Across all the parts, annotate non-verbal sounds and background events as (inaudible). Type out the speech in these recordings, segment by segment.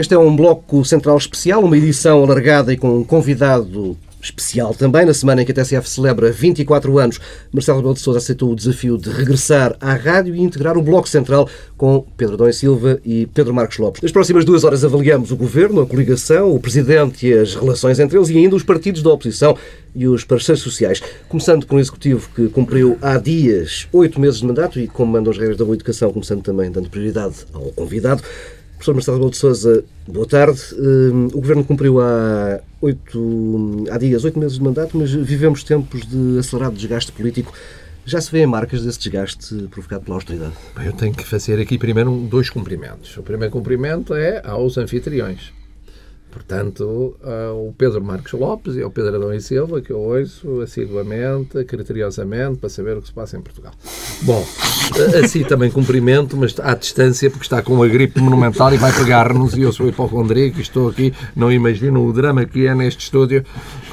Este é um bloco central especial, uma edição alargada e com um convidado especial também. Na semana em que a TSF celebra 24 anos, Marcelo Rebelo de Sousa aceitou o desafio de regressar à rádio e integrar o Bloco Central com Pedro Dom Silva e Pedro Marcos Lopes. Nas próximas duas horas avaliamos o governo, a coligação, o presidente e as relações entre eles e ainda os partidos da oposição e os parceiros sociais. Começando por um executivo que cumpriu há dias oito meses de mandato e, como as regras da boa educação, começando também dando prioridade ao convidado. Professor Marcelo Rebelo de Sousa, boa tarde. Hum, o Governo cumpriu há, oito, há dias oito meses de mandato, mas vivemos tempos de acelerado desgaste político. Já se vêem marcas desse desgaste provocado pela austeridade? Bem, eu tenho que fazer aqui primeiro dois cumprimentos. O primeiro cumprimento é aos anfitriões. Portanto, o Pedro Marcos Lopes e ao Pedro Adão e Silva, que eu ouço assiduamente, criteriosamente, para saber o que se passa em Portugal. Bom, assim também cumprimento, mas à distância, porque está com uma gripe monumental e vai pegar-nos, e eu sou hipocondríaco e estou aqui, não imagino o drama que é neste estúdio,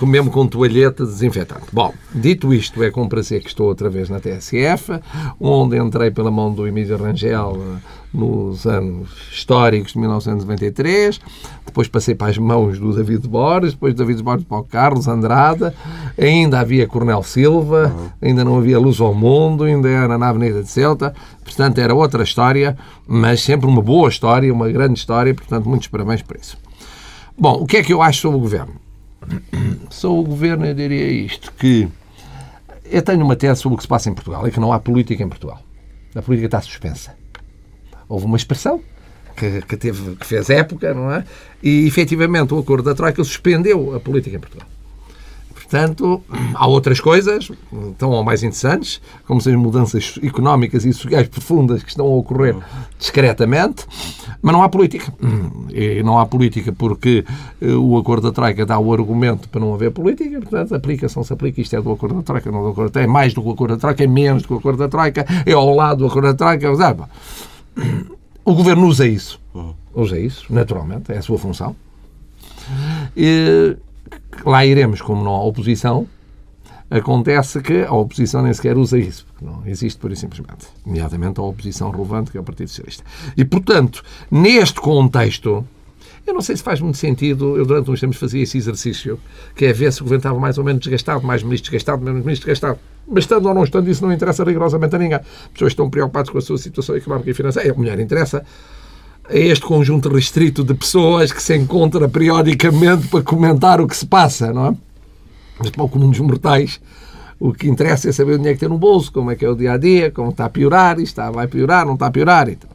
mesmo com toalheta desinfetante. Bom, dito isto, é com prazer que estou outra vez na TSF, onde entrei pela mão do Emílio Rangel nos anos históricos de 1993, depois passei para as mãos do David Borges, depois do David Borges para o Carlos Andrada, ainda havia Cornel Silva, ainda não havia Luz ao Mundo, ainda era na Avenida de Celta, portanto era outra história, mas sempre uma boa história, uma grande história, portanto muitos parabéns por isso. Bom, o que é que eu acho sobre o Governo? (clears throat) Sobre o Governo eu diria isto, que eu tenho uma tese sobre o que se passa em Portugal, é que não há política em Portugal. A política está suspensa houve uma expressão que, que, teve, que fez época, não é? E efetivamente o acordo da Troika suspendeu a política em Portugal. Portanto, há outras coisas, tão ou mais interessantes, como as mudanças económicas e sociais profundas que estão a ocorrer discretamente, mas não há política. E não há política porque eh, o acordo da Troika dá o argumento para não haver política, portanto, aplica-se, não se aplica, isto é do acordo da Troika, não é do acordo da Troika, é mais do que o acordo da Troika, é menos do que o acordo da Troika, é ao lado do acordo da Troika, o governo usa isso. Usa isso, naturalmente, é a sua função. E lá iremos, como não há oposição, acontece que a oposição nem sequer usa isso, porque não existe por e simplesmente. Nomeadamente a oposição relevante, que é o Partido Socialista. E, portanto, neste contexto, eu não sei se faz muito sentido, eu durante uns tempos fazia esse exercício, que é ver se o governo estava mais ou menos desgastado, mais ministro desgastado, menos ministro desgastado. Mas estando ou não estando, isso não interessa rigorosamente a ninguém. As pessoas estão preocupadas com a sua situação económica e financeira. É, a mulher interessa é este conjunto restrito de pessoas que se encontra periodicamente para comentar o que se passa, não é? Mas para o comum dos mortais, o que interessa é saber o dinheiro que tem no bolso, como é que é o dia a dia, como está a piorar, isto está, vai piorar, não está a piorar. Então.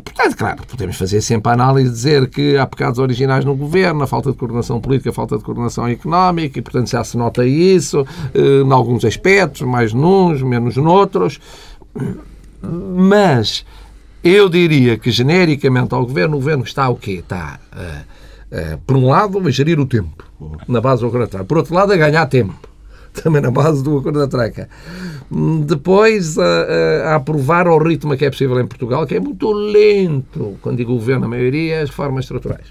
E, portanto, claro, podemos fazer sempre a análise dizer que há pecados originais no governo, a falta de coordenação política, a falta de coordenação económica, e, portanto, já se nota isso eh, em alguns aspectos, mais nuns, menos noutros. Mas eu diria que, genericamente, ao governo, o governo está o quê? Está, uh, uh, por um lado, a gerir o tempo, na base do. Por outro lado, a ganhar tempo, também na base do acordo da troca. Depois, a, a, aprovar ao ritmo que é possível em Portugal, que é muito lento, quando digo governo, a maioria, as reformas estruturais.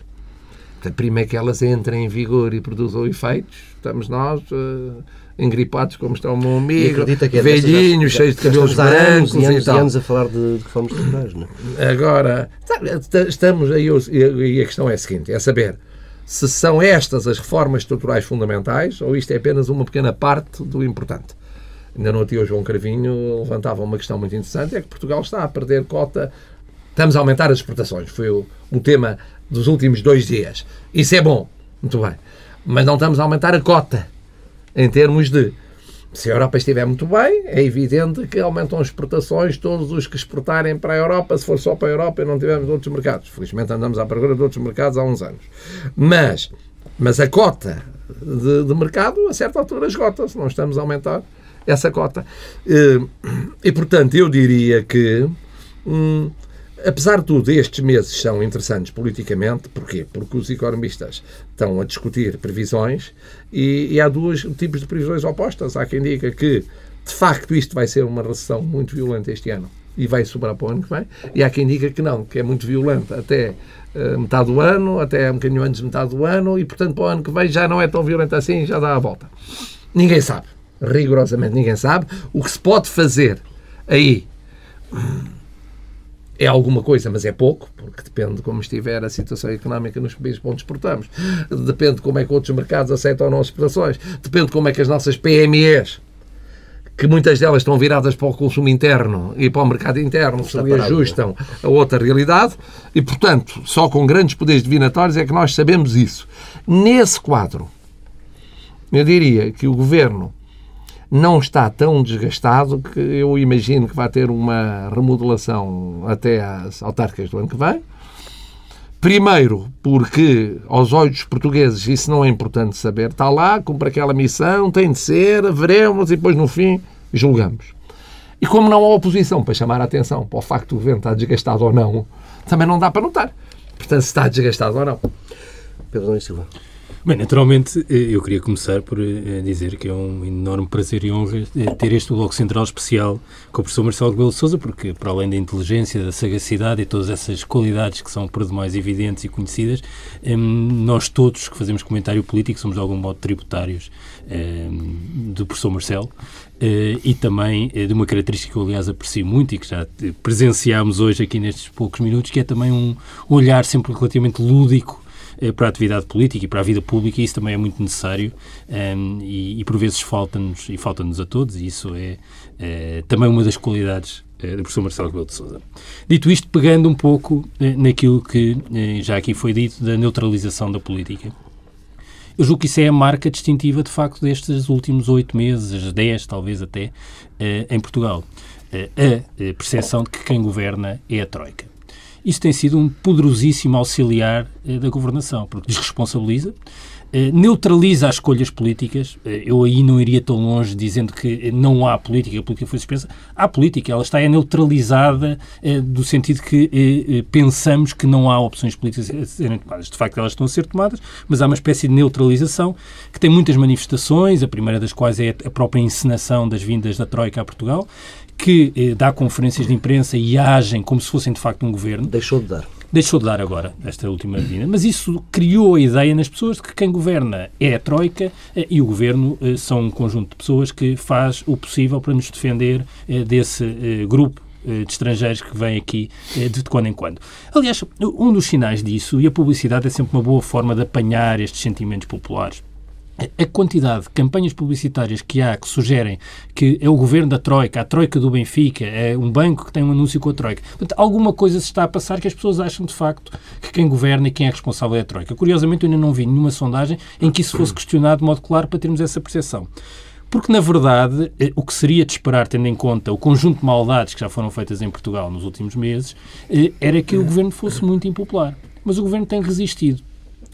Portanto, primeiro que elas entrem em vigor e produzam efeitos, estamos nós uh, engripados como está o meu amigo, é velhinhos, cheios de cabelos brancos e anos, e, anos a falar de, de reformas estruturais, não é? Agora, estamos aí, e a questão é a seguinte, é saber se são estas as reformas estruturais fundamentais ou isto é apenas uma pequena parte do importante. Ainda no dia o João Carvinho levantava uma questão muito interessante, é que Portugal está a perder cota, estamos a aumentar as exportações, foi o, o tema dos últimos dois dias. Isso é bom, muito bem. Mas não estamos a aumentar a cota em termos de se a Europa estiver muito bem, é evidente que aumentam as exportações, todos os que exportarem para a Europa, se for só para a Europa e não tivermos outros mercados. Felizmente andamos à procura de outros mercados há uns anos. Mas, mas a cota de, de mercado, a certa altura, esgota-se. Não estamos a aumentar essa cota. E, e portanto, eu diria que. Hum, Apesar de tudo, estes meses são interessantes politicamente. Porquê? Porque os economistas estão a discutir previsões e, e há dois tipos de previsões opostas. Há quem diga que, de facto, isto vai ser uma recessão muito violenta este ano e vai sobrar para o ano que vem. E há quem diga que não, que é muito violenta até uh, metade do ano, até um bocadinho antes de metade do ano e, portanto, para o ano que vem já não é tão violenta assim, já dá a volta. Ninguém sabe. Rigorosamente ninguém sabe. O que se pode fazer aí é alguma coisa, mas é pouco, porque depende de como estiver a situação económica nos países onde exportamos, depende de como é que outros mercados aceitam as exportações, depende de como é que as nossas PMEs que muitas delas estão viradas para o consumo interno e para o mercado interno, se ajustam a outra realidade, e, portanto, só com grandes poderes divinatórios é que nós sabemos isso. Nesse quadro, eu diria que o governo não está tão desgastado que eu imagino que vai ter uma remodelação até às autárquicas do ano que vem. Primeiro, porque aos olhos portugueses isso não é importante saber. Está lá, cumpre aquela missão, tem de ser, veremos e depois no fim julgamos. E como não há oposição para chamar a atenção para o facto do governo estar desgastado ou não, também não dá para notar. Portanto, se está desgastado ou não. Pedro Nunes Silva. Bem, naturalmente, eh, eu queria começar por eh, dizer que é um enorme prazer e honra eh, ter este Bloco Central especial com o professor Marcelo Rebelo de Sousa, porque, para além da inteligência, da sagacidade e todas essas qualidades que são, por demais, evidentes e conhecidas, nós todos que fazemos comentário político somos, de algum modo, tributários do professor Marcelo e também de uma característica que eu, aliás, aprecio muito e que já presenciámos hoje aqui nestes poucos minutos, que é também um olhar sempre relativamente lúdico para a atividade política e para a vida pública, e isso também é muito necessário um, ehm, e, e, por vezes falta-nos e falta-nos a todos, e isso é, é também uma das qualidades eh, do professor Marcelo Rebelo de Sousa. Dito isto, pegando um pouco naquilo que já aqui foi dito da neutralização da política. Eu julgo que isso é a marca distintiva, de facto, destes últimos oito meses, dez talvez até, em Portugal. A percepção de que quem governa é a Troika. Isso tem sido um poderosíssimo auxiliar eh, da governação, porque desresponsabiliza, eh, neutraliza as escolhas políticas. Eh, eu aí não iria tão longe dizendo que não há política, a política foi suspensa. Há política, ela está é neutralizada do sentido que pensamos que não há opções políticas a serem tomadas. De facto, elas estão a ser tomadas, mas há uma espécie de neutralização que tem muitas manifestações, a primeira das quais é a própria encenação das vindas da Troika a Portugal, que eh, dá conferências de imprensa e agem como se fossem de facto um governo. Deixou de dar. Deixou de dar agora, esta última vinda. Mas isso criou a ideia nas pessoas de que quem governa é a Troika eh, e o governo eh, são um conjunto de pessoas que faz o possível para nos defender eh, desse grupo de estrangeiros que vêm aqui de quando em quando. Aliás, um dos sinais disso, e a publicidade é sempre uma boa forma de apanhar estes sentimentos populares, a quantidade de campanhas publicitárias que há que sugerem que é o governo da Troika, a Troika do Benfica, é um banco que tem um anúncio com a Troika. Portanto, alguma coisa se está a passar que as pessoas acham de facto que quem governa e quem é responsável é a Troika. Curiosamente, eu ainda não vi nenhuma sondagem em que isso fosse questionado de modo claro para termos essa percepção. Porque, na verdade, eh, o que seria de esperar, tendo em conta o conjunto de maldades que já foram feitas em Portugal nos últimos meses, eh, era que o governo fosse muito impopular. Mas o governo tem resistido.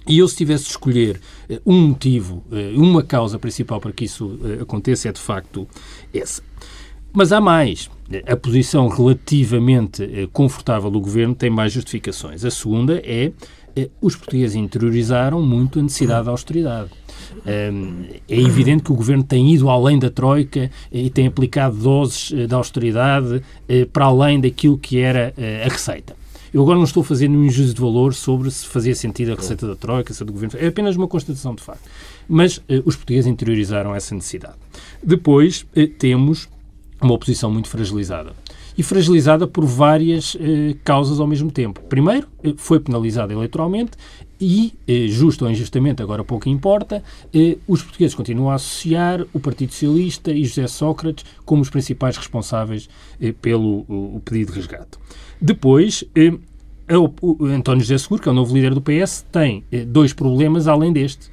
E eu, se tivesse de escolher uh, um motivo, uh, uma causa principal para que isso uh, aconteça, é de facto essa. Mas há mais. A posição relativamente confortável do governo tem mais justificações. A segunda é os portugueses interiorizaram muito a necessidade da austeridade. É evidente que o governo tem ido além da Troika e tem aplicado doses de austeridade para além daquilo que era a receita. Eu agora não estou fazendo um juízo de valor sobre se fazia sentido a receita da Troika, se a do Governo. É apenas uma constatação de facto. Mas eh, os portugueses interiorizaram essa necessidade. Depois eh, temos uma oposição muito fragilizada. E fragilizada por várias eh, causas ao mesmo tempo. Primeiro, eh, foi penalizada eleitoralmente e, eh, justo ou injustamente, agora pouco importa, eh, os portugueses continuam a associar o Partido Socialista e José Sócrates como os principais responsáveis pelo o, pedido de resgate. Depois, eh, o António José Seguro, que é o novo líder do PS, tem eh, dois problemas além deste.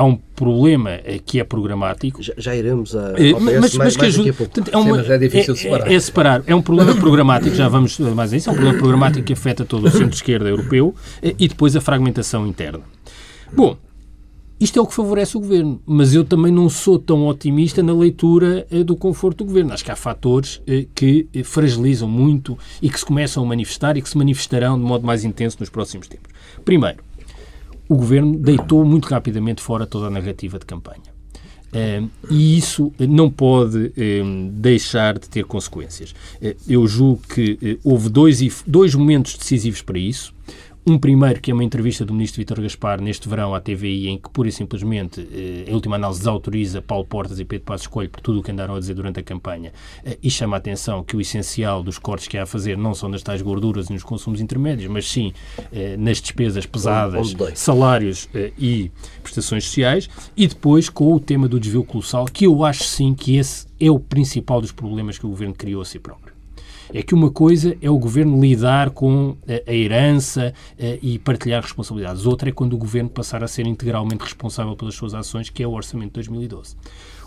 Eh, há um problema que é programático. Já, já iremos a, ao mas, mas, mais, que ajuda, portanto, é, uma, Sim, mas é difícil é, separar. É, é, separar. É um problema programático, já vamos mais a isso, é um problema programático que afeta todo o centro-esquerda europeu e depois a fragmentação interna. Bom, isto é o que favorece o governo, mas eu também não sou tão otimista na leitura eh, do conforto do governo. Acho que há fatores eh, que eh, fragilizam muito e que se começam a manifestar e que se manifestarão de modo mais intenso nos próximos tempos. Primeiro, o governo deitou muito rapidamente fora toda a narrativa de campanha. e isso não pode deixar de ter consequências. eu julgo que houve dois, dois momentos decisivos para isso. Um primeiro, que é uma entrevista do ministro Vítor Gaspar neste verão à TVI, em que pura e simplesmente, eh, em última análise, desautoriza Paulo Portas e Pedro Passos Coelho por tudo o que andaram a dizer durante a campanha eh, e chama a atenção que o essencial dos cortes que há a fazer não são nas tais gorduras e nos consumos intermédios, mas sim eh, nas despesas pesadas, salários eh, e prestações sociais. E depois com o tema do desvio colossal, que eu acho sim que esse é o principal dos problemas que o governo criou a si próprio é que uma coisa é o governo lidar com a, a herança a, e partilhar responsabilidades. Outra é quando o governo passar a ser integralmente responsável pelas suas ações, que é o Orçamento de 2012.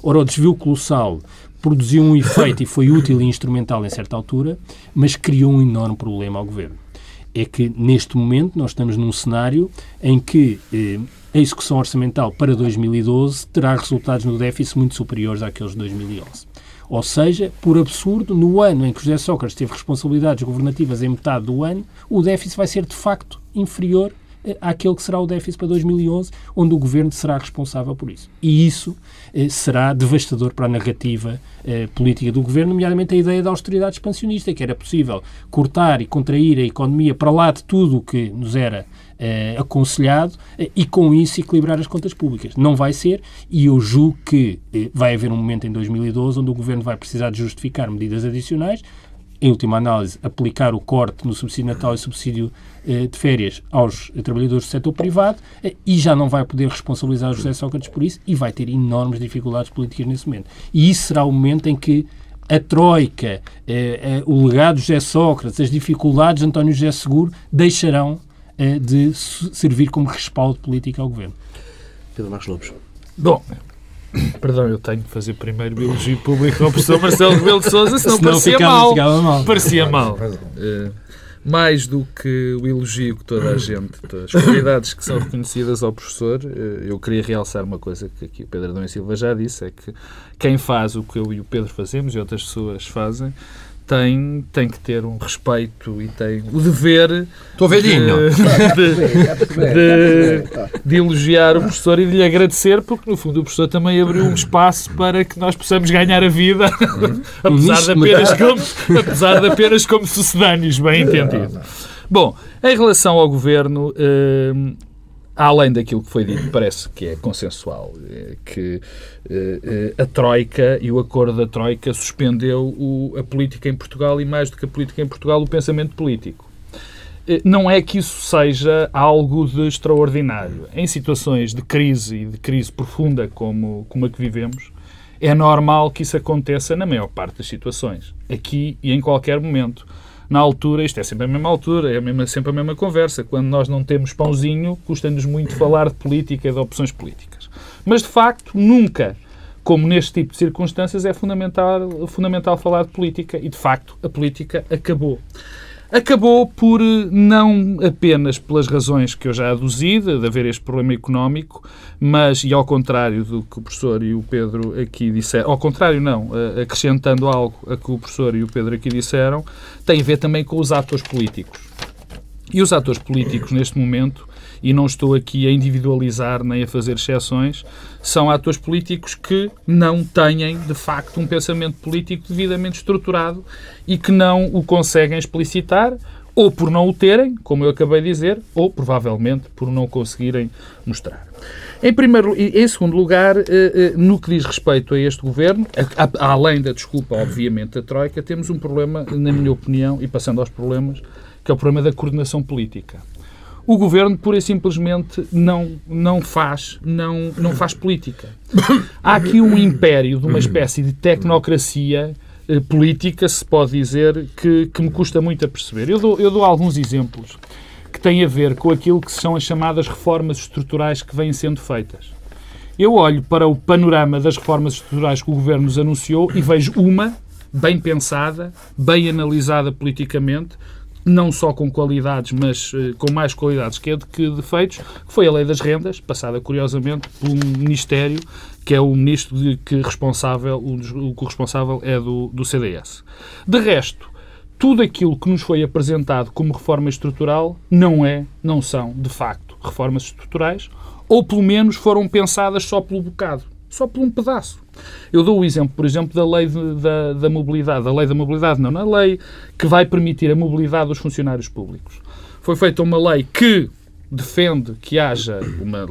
Ora, o desvio colossal produziu um efeito e foi útil e instrumental em certa altura, mas criou um enorme problema ao governo. É que, neste momento, nós estamos num cenário em que eh, a execução orçamental para 2012 terá resultados no déficit muito superiores àqueles de 2011. Ou seja, por absurdo, no ano em que José Sócrates teve responsabilidades governativas em metade do ano, o déficit vai ser de facto inferior eh, àquele que será o déficit para 2011, onde o governo será responsável por isso. E isso eh, será devastador para a narrativa eh, política do governo, nomeadamente a ideia da austeridade expansionista, que era possível cortar e contrair a economia para lá de tudo o que nos era eh, aconselhado eh, e, com isso, equilibrar as contas públicas. Não vai ser e eu julgo que eh, vai haver um momento em 2012 onde o Governo vai precisar de justificar medidas adicionais, em última análise, aplicar o corte no subsídio natal e subsídio eh, de férias aos trabalhadores do setor privado eh, e já não vai poder responsabilizar o José Sócrates por isso e vai ter enormes dificuldades políticas nesse momento. E isso será o momento em que a Troika, eh, o legado José Sócrates, as dificuldades de António José Seguro deixarão de servir como respaldo político ao governo. Pedro Marcos Lopes. Bom, (coughs) Perdão, eu tenho que fazer primeiro o elogio público ao professor Marcelo Rebelo de Sousa, senão, senão parecia mal. mal. Parecia mal. Uh, mais do que o elogio que toda a gente, as qualidades que são reconhecidas ao professor, uh, eu queria realçar uma coisa que aqui o Pedro Adão e Silva já disse, é que quem faz o que eu e o Pedro fazemos e outras pessoas fazem, tem, tem que ter um respeito e tem o dever Estou velhinho. De, de, de, de, elogiar o professor e de lhe agradecer, porque no fundo o professor também abriu um espaço para que nós possamos ganhar a vida, apesar, de apenas como, apesar de apenas como sucedâneos, bem entendido. Bom, em relação ao governo. Uh, além daquilo que foi dito, parece que é consensual, eh, que uh, a Troika e o acordo da Troika suspendeu o, a política em Portugal e, mais do que a política em Portugal, o pensamento político. Não é que isso seja algo de extraordinário. Em situações de crise e de crise profunda como, como a que vivemos, é normal que isso aconteça na maior parte das situações, aqui e em qualquer momento na altura, isto é sempre a mesma altura, é a mesma, sempre a mesma conversa. Quando nós não temos pãozinho, custa-nos muito falar de política e de opções políticas. Mas, de facto, nunca, como neste tipo de circunstâncias, é fundamental, fundamental falar de política e, de facto, a política acabou. Acabou por não apenas pelas razões que eu já aduzi, de haver este problema económico, mas, e ao contrário do que o professor e o Pedro aqui disseram, ao contrário não, acrescentando algo a que o professor e o Pedro aqui disseram, tem a ver também com os atores políticos. E os atores políticos, neste momento, e não estou aqui a individualizar nem a fazer exceções, são atores políticos que não têm, de facto, um pensamento político devidamente estruturado e que não o conseguem explicitar, ou por não o terem, como eu acabei de dizer, ou provavelmente por não conseguirem mostrar. Em, primeiro, em segundo lugar, eh, eh, no que diz respeito a este governo, além da desculpa, obviamente, da Troika, temos um problema, na minha opinião, e passando aos problemas, que é o problema da coordenação política o governo pura e simplesmente não, não, faz, não, não faz política. Há aqui um império de uma espécie de tecnocracia eh, política, se pode dizer, que, que me custa muito a perceber. Eu dou, eu dou alguns exemplos que têm a ver com aquilo que são as chamadas reformas estruturais que vêm sendo feitas. Eu olho para o panorama das reformas estruturais que o governo nos anunciou e vejo uma bem pensada, bem analisada politicamente, não só com qualidades, mas uh, com mais qualidades que, que defeitos, que foi a lei das rendas, passada curiosamente por um ministério que é o ministro de, que responsável, o, o responsável é do, do CDS. De resto, tudo aquilo que nos foi apresentado como reforma estrutural não é, não são, de facto, reformas estruturais, ou pelo menos foram pensadas só pelo bocado, só por um pedaço. Eu dou o exemplo, por exemplo, da lei de, da, da mobilidade. A lei da mobilidade, não, na lei que vai permitir a mobilidade dos funcionários públicos. foi feita uma lei que defende que haja uma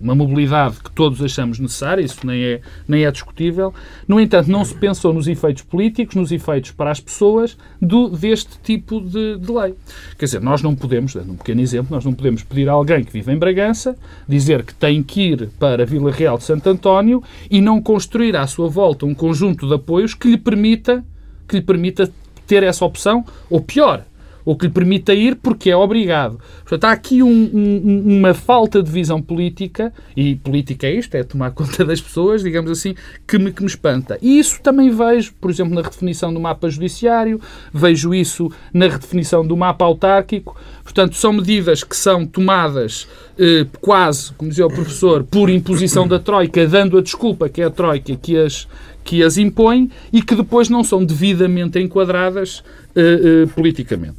uma mobilidade que todos achamos necessária, isso nem é, nem é discutível. No entanto, não se pensou nos efeitos políticos, nos efeitos para as pessoas do, deste tipo de, de lei. Quer dizer, nós não podemos, dando um pequeno exemplo, nós não podemos pedir a alguém que vive em Bragança dizer que tem que ir para Vila Real de Santo António e não construir à sua volta um conjunto de apoios que lhe permita, que lhe permita ter essa opção, ou pior, ou que lhe permita ir porque é obrigado. Portanto, há aqui um, um, uma falta de visão política, e política é isto, é tomar (laughs) conta das pessoas, digamos assim, que me, que me espanta. E isso também vejo, por exemplo, na redefinição do mapa judiciário, vejo isso na redefinição do mapa autárquico. Portanto, são medidas que são tomadas eh, quase, como dizia o professor, por imposição da Troika, dando a desculpa que é a Troika que as, que as impõe e que depois não são devidamente enquadradas uh, uh, politicamente.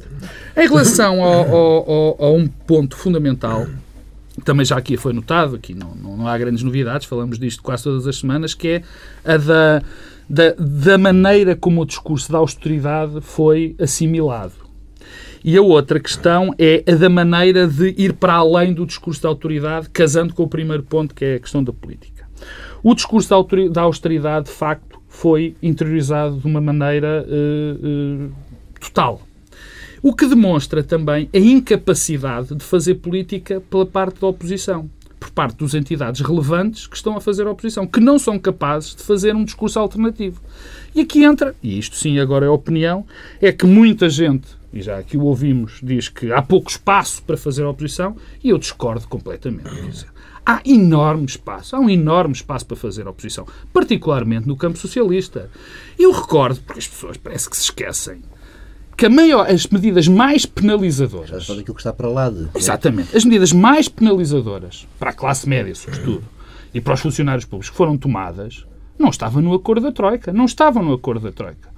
Em relação ao, ao, ao, a um ponto fundamental, também já aqui foi notado, aqui não, não, não, há grandes novidades, falamos disto quase todas as semanas, que é a da, da, da maneira como o discurso da austeridade foi assimilado. E a outra questão é a da maneira de ir para além do discurso da autoridade, casando com o primeiro ponto, que é a questão da política. O discurso da austeridade, de facto, foi interiorizado de uma maneira uh, uh, total. O que demonstra também a incapacidade de fazer política pela parte da oposição, por parte das entidades relevantes que estão a fazer a oposição, que não são capazes de fazer um discurso alternativo. E aqui entra, e isto sim agora é opinião, é que muita gente, e já aqui o ouvimos, diz que há pouco espaço para fazer a oposição, e eu discordo completamente. Há enorme espaço, há um enorme espaço para fazer oposição, particularmente no campo socialista. Eu recordo, porque as pessoas parece que se esquecem, que maior, as medidas mais penalizadoras. Já daquilo que está para lá de. Exatamente. As medidas mais penalizadoras para a classe média, sobretudo, e para os funcionários públicos que foram tomadas, não estavam no acordo da Troika. Não estavam no acordo da Troika.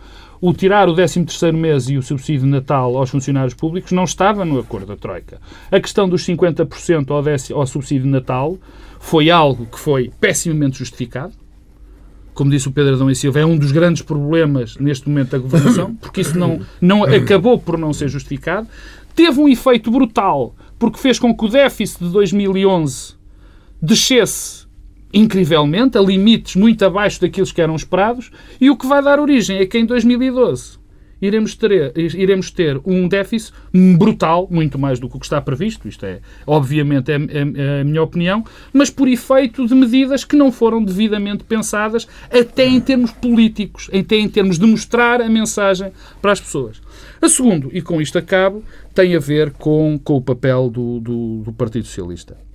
O tirar o 13º mês e o subsídio de Natal aos funcionários públicos não estava no acordo da Troika. A questão dos 50% ao, ao subsídio de Natal foi algo que foi pessimamente justificado como disse o Pedro Adão e Silva, é um dos grandes problemas neste momento da governação, porque isso não, não acabou por não ser justificado. Teve um efeito brutal, porque fez com que o déficit de 2011 descesse incrivelmente, a limites muito abaixo daqueles que eram esperados, e o que vai dar origem é que em 2012 iremos ter, iremos ter um déficit brutal, muito mais do que o que está previsto, isto é, obviamente, é, é, é, a minha opinião, mas por efeito de medidas que não foram devidamente pensadas, até em termos políticos, até em termos de mostrar a mensagem para as pessoas. A segundo, e com isto acabo, tem a ver com, com o papel do, do, do Partido Socialista.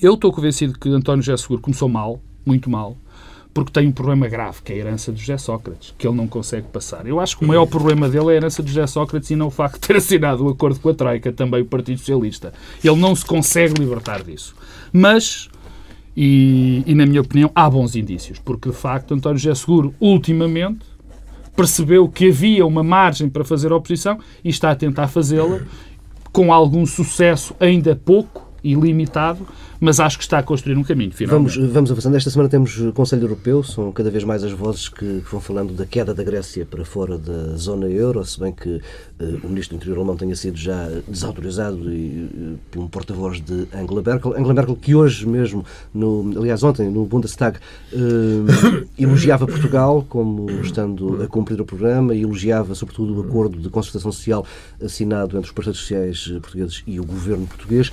Eu estou convencido que António José Seguro começou mal, muito mal, porque tem um problema grave, que é a herança de José Sócrates, que ele não consegue passar. Eu acho que o maior problema dele é a herança de José Sócrates e não o facto de ter (laughs) assinado o acordo com a Troika, também o Partido Socialista. Ele não se consegue libertar disso. Mas, e, e na minha opinião, há bons indícios, porque de facto António José Seguro, ultimamente, percebeu que havia uma margem para fazer oposição e está a tentar fazê-la com algum sucesso ainda pouco e limitado, mas acho que está a construir um caminho, finalmente. Vamos, vamos avançando. Esta semana temos o Conselho Europeu, são cada vez mais as vozes que, vão falando da queda da Grécia para fora da zona euro, se bem que uh, o Ministro do Interior alemão tenha sido já desautorizado e, uh, por um porta-voz de Angela Merkel. Angela Merkel, que hoje mesmo, no, aliás ontem, no Bundestag, uh, (coughs) elogiava Portugal como estando a cumprir o programa e elogiava sobretudo o acordo de concertação social assinado entre os partidos sociais portugueses e o governo português.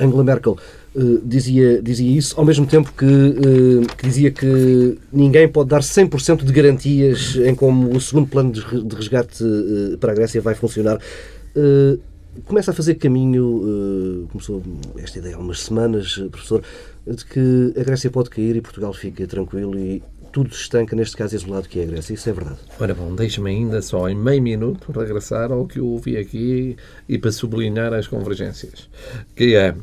Angela Merkel uh, dizia, dizia isso, ao mesmo tempo que, uh, que, dizia que ninguém pode dar 100% de garantias em como o segundo plano de resgate uh, para a Grécia vai funcionar. começa a fazer caminho, começou esta ideia há umas semanas, professor, de que a Grécia pode cair e Portugal fica tranquilo e tudo se estanca, neste caso isolado, que é a Grécia. Isso é verdade. Ora bom, deixe-me ainda só em meio minuto regressar ao que eu ouvi aqui e para sublinhar as convergências. Que é,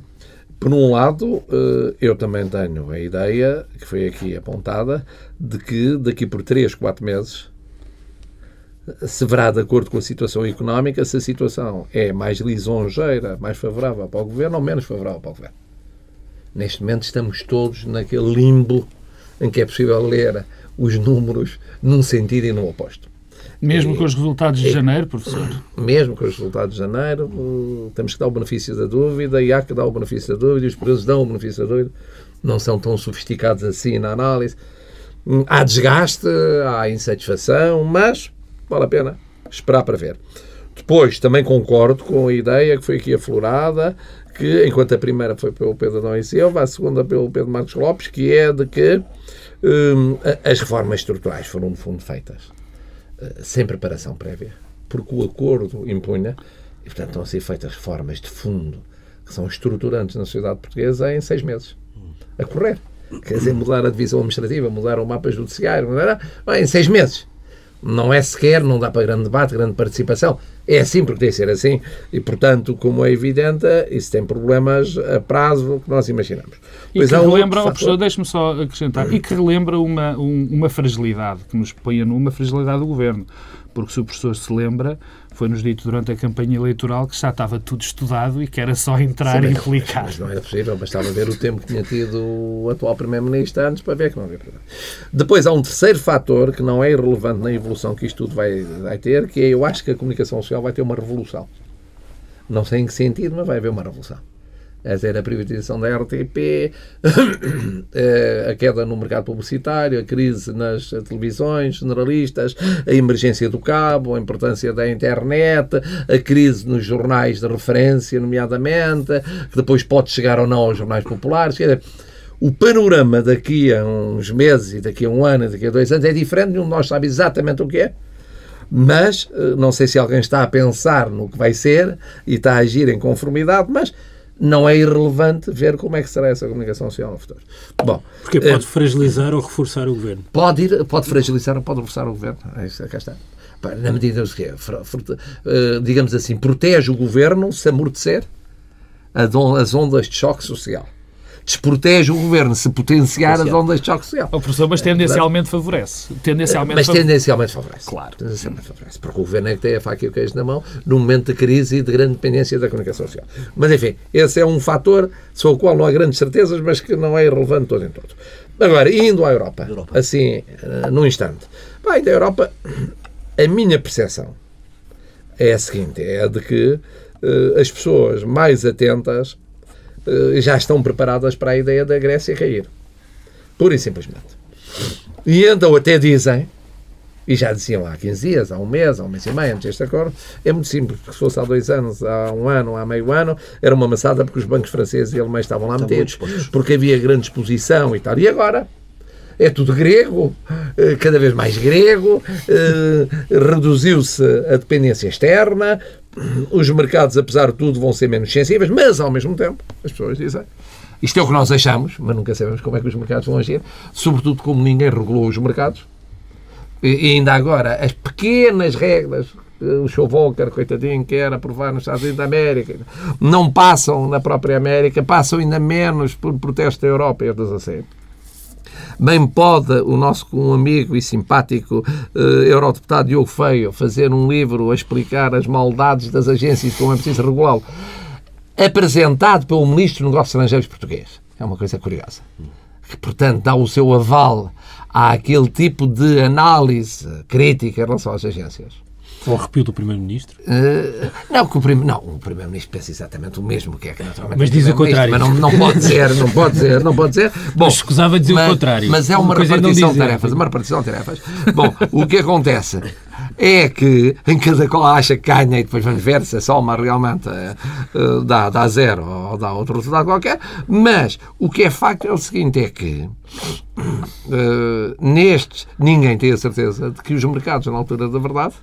por um lado, eh, eu também tenho a ideia, que foi aqui apontada, de que daqui por 3, 4 meses se verá de acordo com a situação económica se a situação é mais lisonjeira, mais favorável para o governo ou menos favorável para o governo. Neste momento estamos todos naquele limbo em que é possível ler os números num sentido e no oposto. Mesmo com os resultados de janeiro, professor? Mesmo com os resultados de janeiro, hum, temos que dar o benefício da dúvida e há que dar o benefício da dúvida e os presos dão o benefício da dúvida. Não são tão sofisticados assim na análise. Hum, Há desgaste, há insatisfação, mas vale a pena esperar para ver. Depois, também concordo com a ideia que foi aqui aflorada, que enquanto a primeira foi pelo Pedro Adão e Silva, a segunda pelo Pedro Marcos Lopes, que é de que hum, as reformas estruturais foram, no fundo, feitas eh, sem preparação prévia, porque o acordo impunha, e portanto estão a ser feitas reformas de fundo que são estruturantes na sociedade portuguesa em seis meses, a correr. Quer dizer, mudar a divisão administrativa, mudar o mapa judiciário, mudar, em seis meses. Não é sequer, não dá para grande debate, grande participação. É assim porque tem de ser assim. E, portanto, como é evidente, isso tem problemas a prazo que nós imaginamos. E Pois que relembra, oh, professor, deixe-me só acrescentar, e que relembra uma, um- uma fragilidade, que nos põe numa fragilidade do governo. Porque se o professor se lembra, foi-nos dito durante a campanha eleitoral que já estava tudo estudado e que era só entrar Sim, e mas- aplicar. Mas não era possível, bastava ver o tempo que tinha tido o atual Primeiro-Ministro antes para ver que não havia problema. Depois há um terceiro fator que não é irrelevante na evolução que isto tudo vai, vai ter, que é eu acho que a comunicação social vai ter uma revolução. Não sei em que sentido, mas vai haver uma revolução. Dizer, a privatização da RTP, (coughs) eh, a queda no mercado publicitário, a crise nas televisões generalistas, a emergência do cabo, a importância da internet, a crise nos jornais de referência, nomeadamente, que depois pode chegar ou não aos jornais populares. Quer dizer, o panorama daqui a uns meses e daqui a um ano, daqui a dois anos é diferente, nenhum de nós sabe exatamente o que é. Mas eh, não sei se alguém está a pensar no que vai ser e está a agir em conformidade, mas não é irrelevante ver como é que será essa comunicação social no futuro. Bom, Porque pode fragilizar ou reforçar o governo. pode, ir, pode fragilizar ou pode reforçar o governo. É isso, cá está. Na medida que é, eh, digamos assim, protege o governo se amortecer as ondas de choque social. Desprotege o governo se potenciar as ondas de choque social. O professor, mas tendencialmente favorece. Tendencialmente Mas favorece. tendencialmente favorece. Claro. Tendencialmente favorece. Porque o governo é que tem a faca e o queijo na mão num momento de crise e de grande dependência da comunicação social. Mas, enfim, esse é um fator sobre o qual não há grandes certezas, mas que não é irrelevante todo em todo. Agora, indo à Europa, Europa. assim, eh, num instante. Bem, da Europa, a minha percepção é a seguinte: é a de que eh, as pessoas mais atentas já estão preparadas para a ideia da Grécia cair. Pura e simplesmente. E então até dizem, e já diziam há 15 dias, há um mês, há um mês e meio antes deste acordo, é muito simples, porque se fosse há dois anos, há um ano, há meio ano, era uma maçada porque os bancos franceses e alemães estavam lá metidos, porque havia grande exposição e tal. E agora? É tudo grego, eh, cada vez mais grego, eh, reduziu-se a dependência externa, os mercados, apesar de tudo, vão ser menos sensíveis, mas ao mesmo tempo, as pessoas dizem, isto é o que nós achamos, mas nunca sabemos como é que os mercados vão agir, sobretudo como ninguém regulou os mercados, e ainda agora, as pequenas regras que o show Volcker, coitadinho, quer aprovar nos Estados Unidos da América, não passam na própria América, passam ainda menos por protesto da Europa e outras assim. Bem pode o nosso um amigo e simpático eh, eurodeputado Diogo Feio fazer um livro a explicar as maldades das agências como é preciso regulá-lo, apresentado pelo Ministro dos Negócios Estrangeiros português. É uma coisa curiosa. Que, portanto, dá o seu aval àquele tipo de análise crítica em relação às agências. Ou arrepio do Primeiro-Ministro. Eh, não, que o prim... não, o Primeiro-Ministro pensa exatamente o mesmo que é que naturalmente. Mas diz o contrário. Mas não, não pode ser, não pode ser, não pode ser. Bom, escusava dizer o mas- contrário. Mas é Uma repartição de dizer. tarefas, uma repartição de tarefas. Bom, o que acontece é que em cada qual acha que ganha e depois vamos ver se a soma realmente eh, dá, dá zero ou dá outro resultado qualquer, mas o que é facto é o seguinte, é que eh, nestes ninguém tem a certeza de que os mercados, na altura da verdade,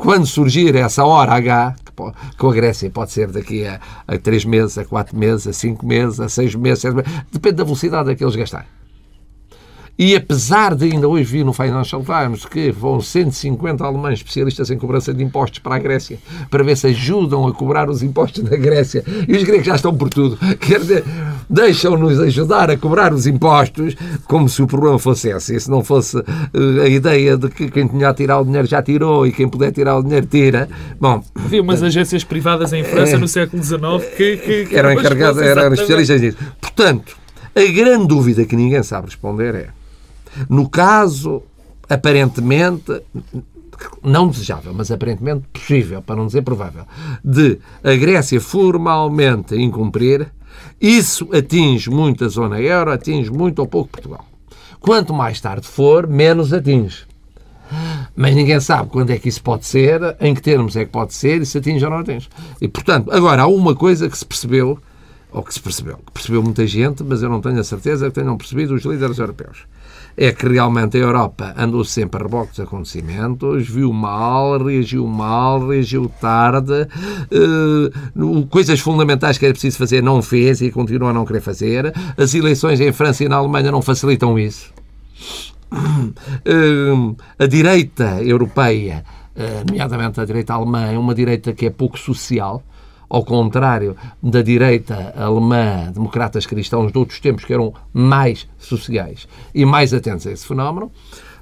quando surgir essa hora H, que com a Grécia pode ser daqui a, a 3 meses, a 4 meses, a 5 meses, a 6 meses, meses, depende da velocidade a que eles gastarem. E apesar de ainda hoje vir no Financial Times que vão 150 alemães especialistas em cobrança de impostos para a Grécia para ver se ajudam a cobrar os impostos da Grécia e os gregos já estão por tudo, quer dizer, deixam-nos ajudar a cobrar os impostos como se o problema fosse esse. E se não fosse eh, a ideia de que quem tinha a tirar o dinheiro já tirou e quem puder tirar o dinheiro tira. Bom, Havia umas agências privadas em França no século XIX que, que, que eram fosse eram especialistas nisso. Portanto, a grande dúvida que ninguém sabe responder é, no caso, aparentemente, não desejável, mas aparentemente possível, para não dizer provável, de a Grécia formalmente incumprir, isso atinge muito a zona euro, atinge muito ou pouco Portugal. Quanto mais tarde for, menos atinge. Mas ninguém sabe quando é que isso pode ser, em que termos é que pode ser, e se atinge ou não atinge. E, portanto, agora, há uma coisa que se percebeu, ou que se percebeu, que percebeu muita gente, mas eu não tenho a certeza que tenham percebido os líderes europeus é que realmente a Europa andou sempre a reboque dos acontecimentos, viu mal, reagiu mal, reagiu tarde, uh, coisas fundamentais que era preciso fazer não fez e continua a não querer fazer. As eleições em França e na Alemanha não facilitam isso. Uh, a direita europeia, uh, nomeadamente a direita alemã, é uma direita que é pouco social ao contrário da direita alemã, democratas cristãos de outros tempos, que eram mais sociais e mais atentos a esse fenómeno.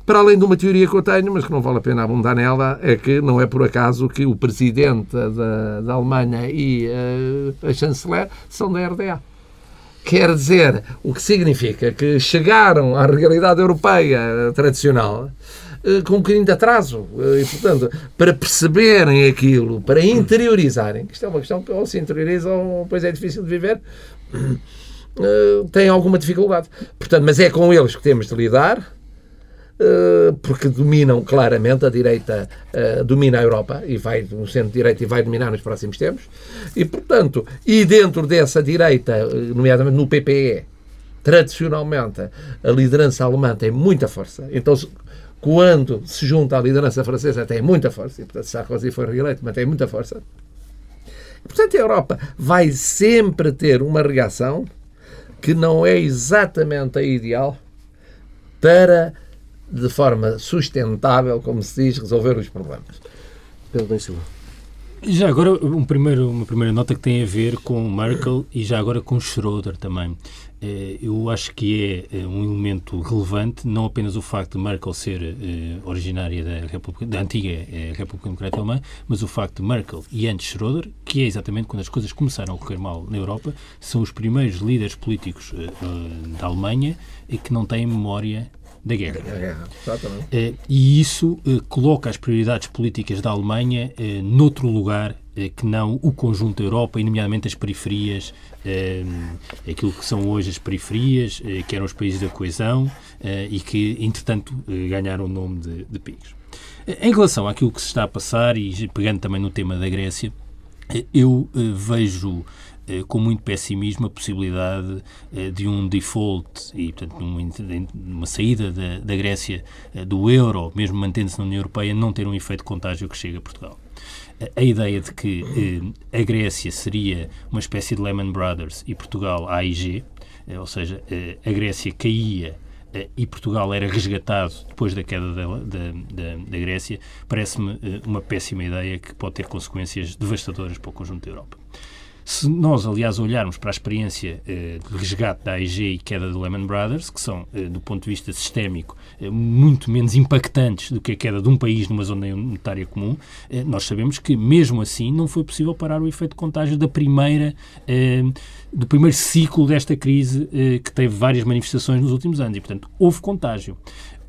Para além de uma teoria que eu tenho, mas que não vale a pena abundar nela, é que não é por acaso que o presidente da, da Alemanha e uh, a chanceler são da RDA. Quer dizer, o que significa que chegaram à realidade europeia tradicional com um bocadinho de atraso. Eh, e, portanto, para perceberem aquilo, para interiorizarem, isto é uma questão que ou se interiorizam ou depois é difícil de viver, eh, têm alguma dificuldade. Portanto, mas é com eles que temos de lidar, porque dominam claramente a direita, domina a Europa e vai no centro-direita e vai dominar nos próximos tempos. E, portanto, e dentro dessa direita, nomeadamente no PPE, tradicionalmente a liderança alemã tem muita força. Então, quando se junta à liderança francesa, tem muita força. E, portanto, Sarkozy foi reeleito, mas tem muita força. Portanto, a Europa vai sempre ter uma reação que não é exatamente a ideal para, de forma sustentável, como se diz, resolver os problemas. Pedro Silva. Já agora, um primeiro, uma primeira nota que tem a ver com Merkel e já agora com Schroeder também. Eh, eu acho que é eh, um elemento relevante, não apenas o facto de Merkel ser eh, originária da, República, da antiga República Democrática Alemã, mas o facto de Merkel e antes Schroeder, que é exatamente quando as coisas começaram a correr mal na Europa, são os primeiros líderes políticos da Alemanha que não têm memória da guerra. Da guerra exatamente. E isso coloca as prioridades políticas da Alemanha noutro lugar que não o conjunto da Europa, e nomeadamente as periferias eh, aquilo que são hoje as periferias, eh, que eram os países da coesão eh, e que, entretanto, ganharam o nome de, de PIGs. Em relação àquilo que se está a passar, e pegando também no tema da Grécia, eu vejo com muito pessimismo a possibilidade de um default e, portanto, uma saída da, Grécia do euro, mesmo mantendo-se na União Europeia, não ter um efeito contágio que chega a Portugal a ideia de que eh, a Grécia seria uma espécie de Lehman Brothers e Portugal AIG, eh, ou seja, eh, a Grécia caía eh, e Portugal era resgatado depois da queda da, da, da, Grécia, parece-me eh, uma péssima ideia que pode ter consequências devastadoras para o conjunto da Europa. Se nós, aliás, olharmos para a experiência eh, de resgate da AIG e queda do Lehman Brothers, que são, eh, do ponto de vista sistémico, eh, muito menos impactantes do que a queda de um país numa zona monetária comum, nós sabemos que, mesmo assim, não foi possível parar o efeito de contágio da primeira, do primeiro ciclo desta crise, que teve várias manifestações nos últimos anos. E, portanto, houve contágio.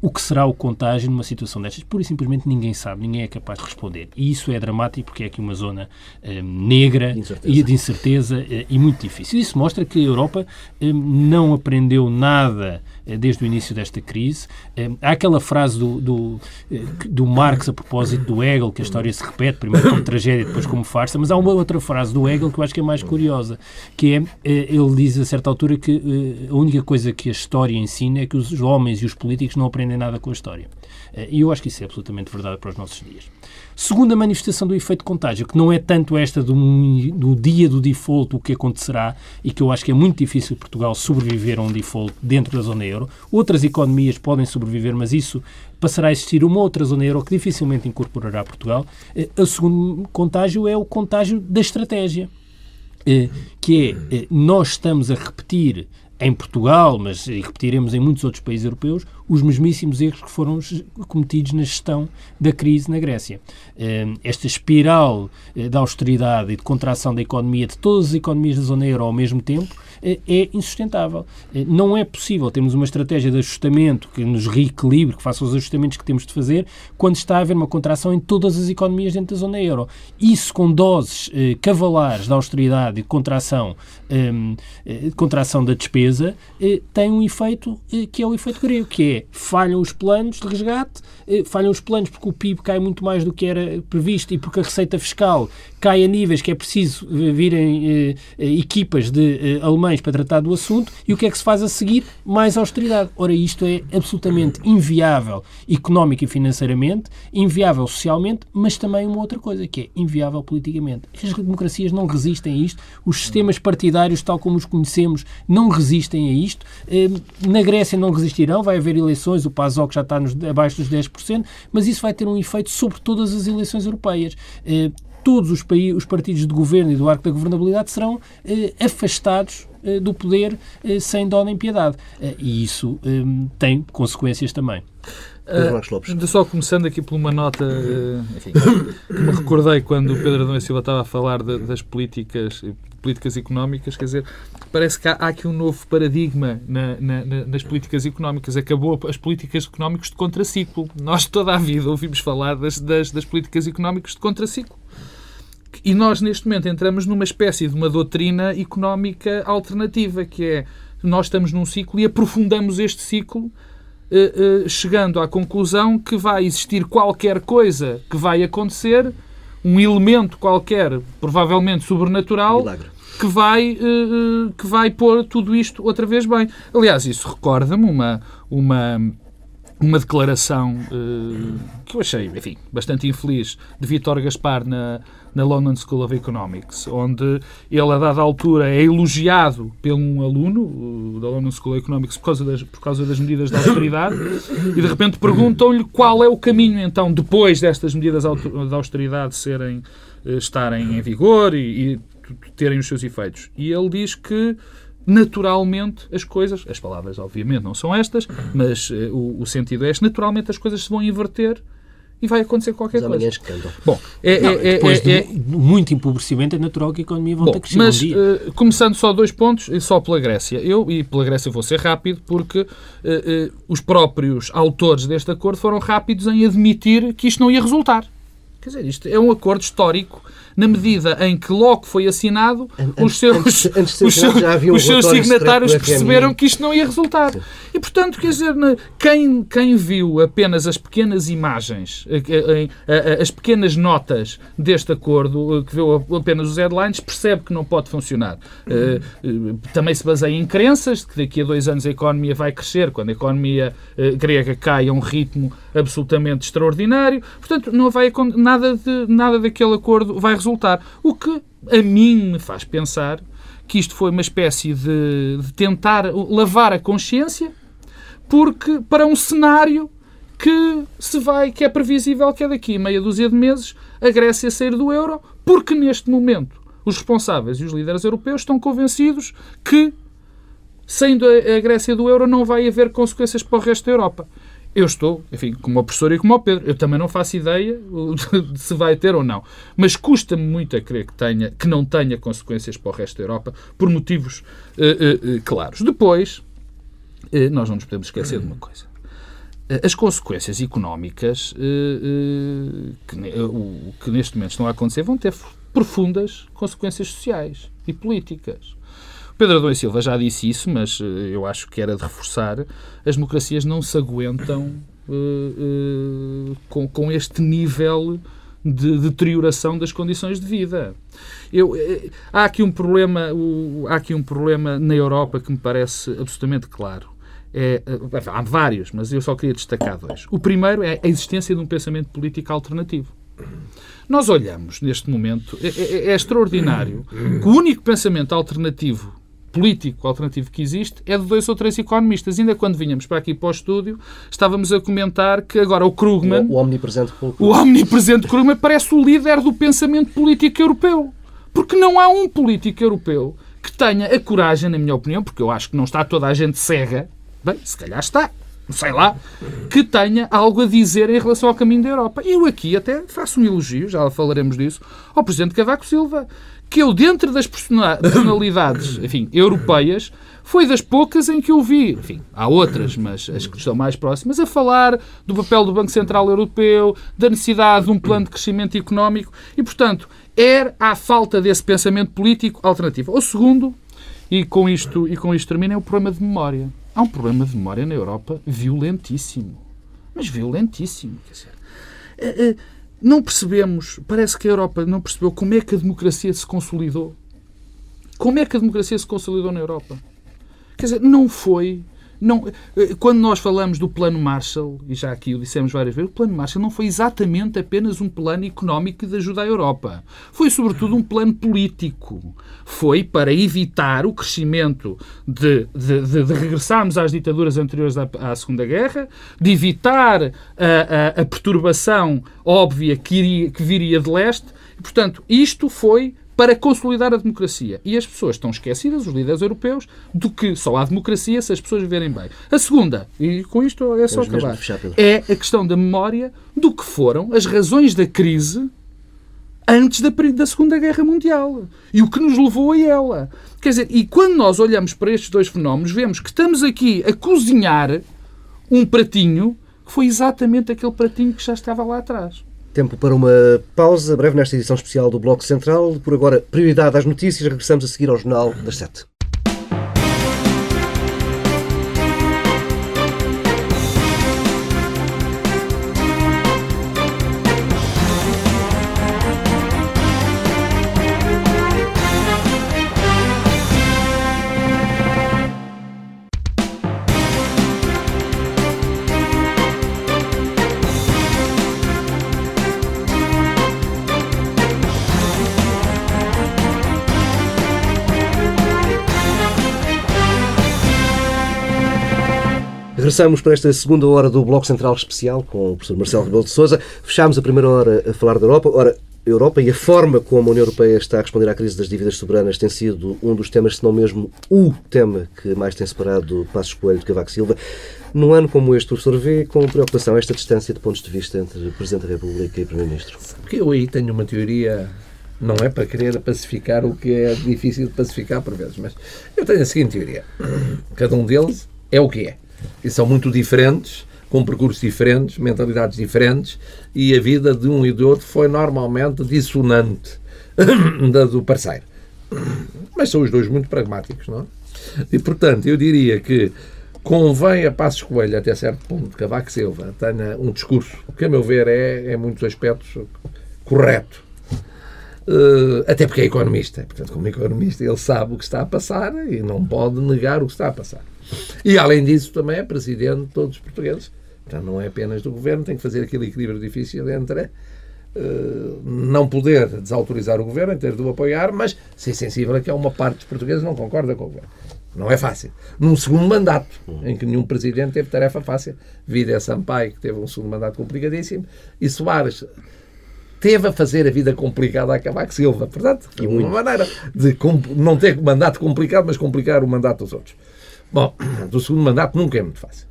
O que será o contágio numa situação destas? Pura e simplesmente ninguém sabe, ninguém é capaz de responder. E isso é dramático porque é aqui uma zona eh, negra de e de incerteza eh, e muito difícil. Isso mostra que a Europa eh, não aprendeu nada desde o início desta crise. Eh, há aquela frase do, do, eh, do Marx a propósito do Hegel, que a história se repete, primeiro como tragédia, depois como farsa, mas há uma outra frase do Hegel que eu acho que é mais curiosa, que é, ele diz a certa altura que a única coisa que a história ensina é que os homens e os políticos não aprendem nada com a história. Eh, e eu acho que isso é absolutamente verdade para os nossos dias. Segunda manifestação do efeito contágio, que não é tanto esta do, do, dia do default, o que acontecerá, e que eu acho que é muito difícil Portugal sobreviver a um default dentro da zona euro. Outras economias podem sobreviver, mas isso passará a existir uma outra zona euro que dificilmente incorporará Portugal. Eh, o segundo contágio é o contágio da estratégia, eh, que é nós estamos a repetir em Portugal, mas repetiremos em muitos outros países europeus, os mesmíssimos erros que foram cometidos na gestão da crise na Grécia. Esta espiral da austeridade e de contração da economia de todas as economias da zona euro ao mesmo tempo é insustentável. Não é possível termos uma estratégia de ajustamento que nos reequilibre, que faça os ajustamentos que temos de fazer, quando está a haver uma contração em todas as economias dentro da zona euro. Isso com doses eh, cavalares de austeridade e de contração, eh, eh, contração da despesa, eh, tem um efeito eh, que é o efeito grego, que é falham os planos de resgate, eh, falham os planos porque o PIB cai muito mais do que era previsto e porque a receita fiscal cai a níveis que é preciso virem equipas de alemães para tratar do assunto e o que é que se faz a seguir? Mais austeridade. Ora, isto é absolutamente inviável económica e financeiramente, inviável socialmente, mas também uma outra coisa, que é inviável politicamente. As democracias não resistem a isto, os sistemas partidários, tal como os conhecemos, não resistem a isto. Eh, na Grécia não resistirão, vai haver eleições, o PASOK já está nos, abaixo dos 10%, mas isso vai ter um efeito sobre todas as eleições europeias eh, todos os, países, os partidos de governo e do arco da governabilidade serão eh, afastados eh, do poder eh, sem dó nem piedade. Eh, e isso tem consequências também. Uh, só começando aqui por uma nota uh, enfim, que me recordei quando o Pedro Adão e Silva estava a falar de, das políticas, políticas económicas, quer dizer, parece que há, há aqui um novo paradigma na, na, nas políticas económicas. Acabou as políticas económicas de contraciclo. Nós toda a vida ouvimos falar das, das, das políticas económicas de contraciclo. E nós, neste momento, entramos numa espécie de uma doutrina económica alternativa, que é nós estamos num ciclo e aprofundamos este ciclo eh, eh, chegando à conclusão que vai existir qualquer coisa que vai acontecer, um elemento qualquer, provavelmente sobrenatural, Milagre. que vai, eh, que vai pôr tudo isto outra vez bem. Aliás, isso recorda-me uma, uma uma declaração uh, que eu achei, enfim, bastante infeliz de Vítor Gaspar na, na London School of Economics, onde ele, a dada altura, é elogiado por um aluno da London School of Economics por causa das, por causa das medidas de austeridade e, de repente, perguntam-lhe qual é o caminho, então, depois destas medidas de austeridade serem, uh, estarem em vigor e, e terem os seus efeitos. E ele diz que naturalmente as coisas, as palavras obviamente não são estas, mas uh, o, o, sentido é este, naturalmente as coisas se vão inverter e vai acontecer qualquer coisa. Bom, é, não, é, é depois é, de muito empobrecimento é natural que a economia volta a crescer mas, um dia. Uh, começando só dois pontos, só pela Grécia. Eu, e pela Grécia vou ser rápido, porque uh, uh, os próprios autores deste acordo foram rápidos em admitir que isto não ia resultar. Quer dizer, isto é um acordo histórico na medida em que logo foi assinado, os seus, antes, antes os seus, um os seus signatários perceberam que isto não ia resultar. Sim. E, portanto, quer dizer, quem, quem viu apenas as pequenas imagens, as pequenas notas deste acordo, que viu apenas os headlines, percebe que não pode funcionar. Eh, eh, também se baseia em crenças de que daqui a dois anos a economia vai crescer, quando a economia eh, grega cai a um ritmo absolutamente extraordinário. Portanto, não vai nada, de, nada daquele acordo vai resultar. O que a mim me faz pensar que isto foi uma espécie de, de tentar lavar a consciência porque para um cenário que se vai, que é previsível que é daqui a meia dúzia de meses a Grécia sair do euro, porque neste momento os responsáveis e os líderes europeus estão convencidos que saindo a Grécia do euro não vai haver consequências para o resto da Europa. Eu estou, enfim, como o professor e como o Pedro, eu também não faço ideia (laughs) de se vai ter ou não. Mas custa-me muito a crer que, tenha, que não tenha consequências para o resto da Europa, por motivos uh, uh, claros. Depois, uh, nós não nos podemos esquecer de uma coisa. As consequências económicas que, que neste momento estão a acontecer vão ter profundas consequências sociais e políticas. Pedro Adão e Silva já disse isso, mas uh, eu acho que era de reforçar. As democracias não se aguentam uh, uh, com, com este nível de deterioração das condições de vida. Eu, há aqui um problema, há aqui um problema na Europa que me parece absolutamente claro. É, há vários, mas eu só queria destacar dois. O primeiro é a existência de um pensamento político alternativo. Nós olhamos neste momento, é, é, é extraordinário que o único pensamento alternativo político alternativo que existe é de dois ou três economistas. Ainda quando vinhamos para aqui para o estúdio, estávamos a comentar que agora o Krugman... O, o omnipresente O omnipresente Krugman parece o líder do pensamento político europeu. Porque não há um político europeu que tenha a coragem, na minha opinião, porque eu acho que não está toda a gente cega, bem, se calhar está, sei lá, que tenha algo a dizer em relação ao caminho da Europa. Eu aqui até faço um elogio, já falaremos disso, ao Presidente Cavaco Silva, que eu, dentro das (coughs) personalidades enfim, europeias, foi das poucas em que eu vi, enfim, há outras, mas as que estão mais próximas, a falar do papel do Banco Central Europeu, da necessidade de um plano de crescimento económico e, portanto, era a falta desse pensamento político alternativo. O segundo, e com isto, e com isto termina, é o problema de memória. Há um problema de memória na Europa violentíssimo. Mas violentíssimo. Quer dizer, eh, eh, não percebemos, parece que a Europa não percebeu como é que a democracia se consolidou. Como é que a democracia se consolidou na Europa? Quer dizer, não foi. Não, eh, quando nós falamos do Plano Marshall, e já aqui o dissemos várias vezes, o Plano Marshall não foi exatamente apenas um plano económico de ajuda à Europa. Foi, sobretudo, um plano político. Foi para evitar o crescimento de, de, de, de regressarmos às ditaduras anteriores à, à Segunda Guerra, de evitar a, a, a perturbação óbvia que, iria, que viria de leste. E, portanto, isto foi para consolidar a democracia. E as pessoas estão esquecidas, os líderes europeus, do que só há democracia se as pessoas viverem bem. A segunda, e com isto é só acabar, é a questão da memória do que foram as razões da crise antes da, da Segunda Guerra Mundial e o que nos levou a ela. Quer dizer, e quando nós olhamos para estes dois fenómenos, vemos que estamos aqui a cozinhar um pratinho que foi exatamente aquele pratinho que já estava lá atrás. Tempo para uma pausa breve nesta edição especial do Bloco Central. Por agora, prioridade às notícias. Regressamos a seguir ao Jornal das Sete. Regressamos para esta segunda hora do Bloco Central Especial com o professor Marcelo Rebelo de Sousa. Fechámos a primeira hora a falar da Europa. Ora, a Europa e a forma como a União Europeia está a responder à crise das dívidas soberanas tem sido um dos temas, se não mesmo o tema que mais tem separado Passos Coelho de Cavaco Silva. Num ano como este, o professor vê com preocupação esta distância de pontos de vista entre Presidente da República e Primeiro-Ministro? Porque eu aí tenho uma teoria não é para querer pacificar o que é difícil de pacificar por vezes, mas eu tenho a seguinte teoria. Cada um deles é o que é e são muito diferentes, com percursos diferentes, mentalidades diferentes, e a vida de um e do outro foi normalmente dissonante (coughs) da do parceiro. (coughs) Mas são os dois muito pragmáticos, não é? E, portanto, eu diria que convém a Passos Coelho, até certo ponto, Cavaco Silva tenha um discurso que, a meu ver, é, em muitos aspectos, correto. Uh, até porque é economista. Portanto, como economista, ele sabe o que está a passar e não pode negar o que está a passar. E, além disso, também é presidente de todos os portugueses. Então, não é apenas do governo, tem que fazer aquele equilíbrio difícil entre uh, não poder desautorizar o governo, ter de o apoiar, mas ser sensível a que há uma parte dos portugueses não concorda com o governo. Não é fácil. Num segundo mandato, em que nenhum presidente teve tarefa fácil. Vida é Sampaio, que teve um segundo mandato complicadíssimo, e Soares teve a fazer a vida complicada a Cavaco Silva. Portanto, é uma maneira de não ter mandato complicado, mas complicar o mandato dos outros. Bom, (clears throat) do segundo mandato nunca é muito fácil.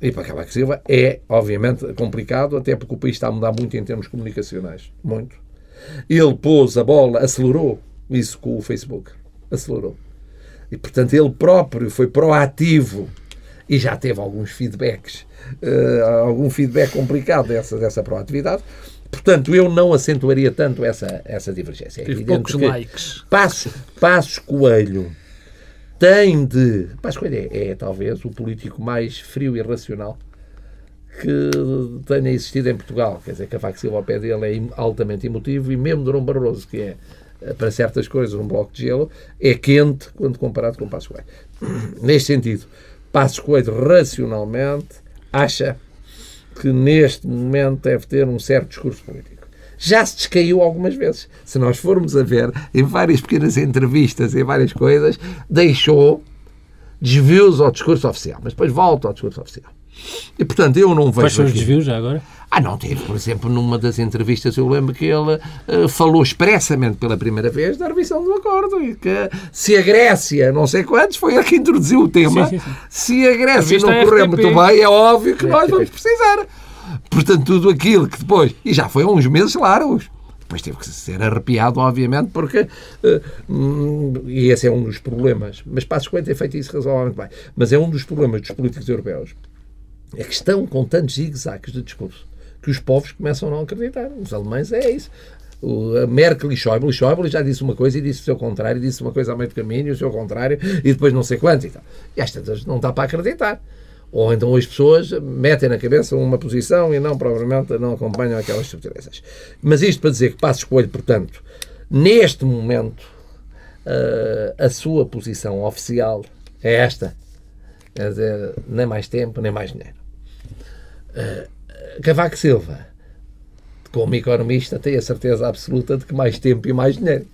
E para Cavaco Silva é, obviamente, complicado, até porque o país está a mudar muito em termos comunicacionais. Muito. Ele pôs a bola, acelerou isso com o Facebook. Acelerou. E, portanto, ele próprio foi proativo e já teve alguns feedbacks, uh, algum feedback complicado dessa, dessa proatividade. Portanto, eu não acentuaria tanto essa, essa divergência. É Tive poucos likes. Passos, Passos Coelho tem de. Passos Coelho é, é talvez o político mais frio e racional que tenha existido em Portugal. Quer dizer, Cavaco Silva ao pé dele é altamente emotivo e mesmo Durão Barroso, que é eh, para certas coisas um bloco de gelo, é quente quando comparado com Passos Coelho. (clears throat) Neste sentido, Passos Coelho racionalmente acha que neste momento deve ter um certo discurso político já se descaiu algumas vezes. Se nós formos a ver em várias pequenas entrevistas, em várias coisas, deixou desvios ao discurso oficial. Mas depois volta ao discurso oficial. E, portanto, eu não vejo. Quais são os desvios já agora? Ah, não, teve, por exemplo, numa das entrevistas, eu lembro que ele eh, falou expressamente pela primeira vez da revisão do acordo e que se a Grécia, não sei quantos, foi ele que introduziu o tema, Sim, sim, sim. se a Grécia Revista não correr muito bem, é óbvio que nós vamos precisar. Portanto, tudo aquilo que depois, e já foi uns meses largos, depois teve que ser arrepiado, obviamente, porque, hum, e esse é um dos problemas, mas Passos Coelho tem feito isso razoavelmente bem, mas é um dos problemas dos políticos europeus, é que estão com tantos zigue-zagues de discurso que os povos começam a não acreditar. Os alemães é isso. O, a Merkel e Schäuble, Schäuble já disse uma coisa e disse o seu contrário, disse uma coisa ao meio do caminho, e o seu contrário, e depois não sei quanto e tal. E às tantas não dá para acreditar. Ou então as pessoas metem na cabeça uma posição e não, provavelmente, não acompanham aquelas subtilezas. Mas isto para dizer que Passo Coelho, portanto, neste momento, eh, a sua posição oficial é esta. Quer dizer, nem mais tempo, nem mais dinheiro. Eh, Cavaco Silva, como economista, tem a certeza absoluta de que mais tempo e mais dinheiro.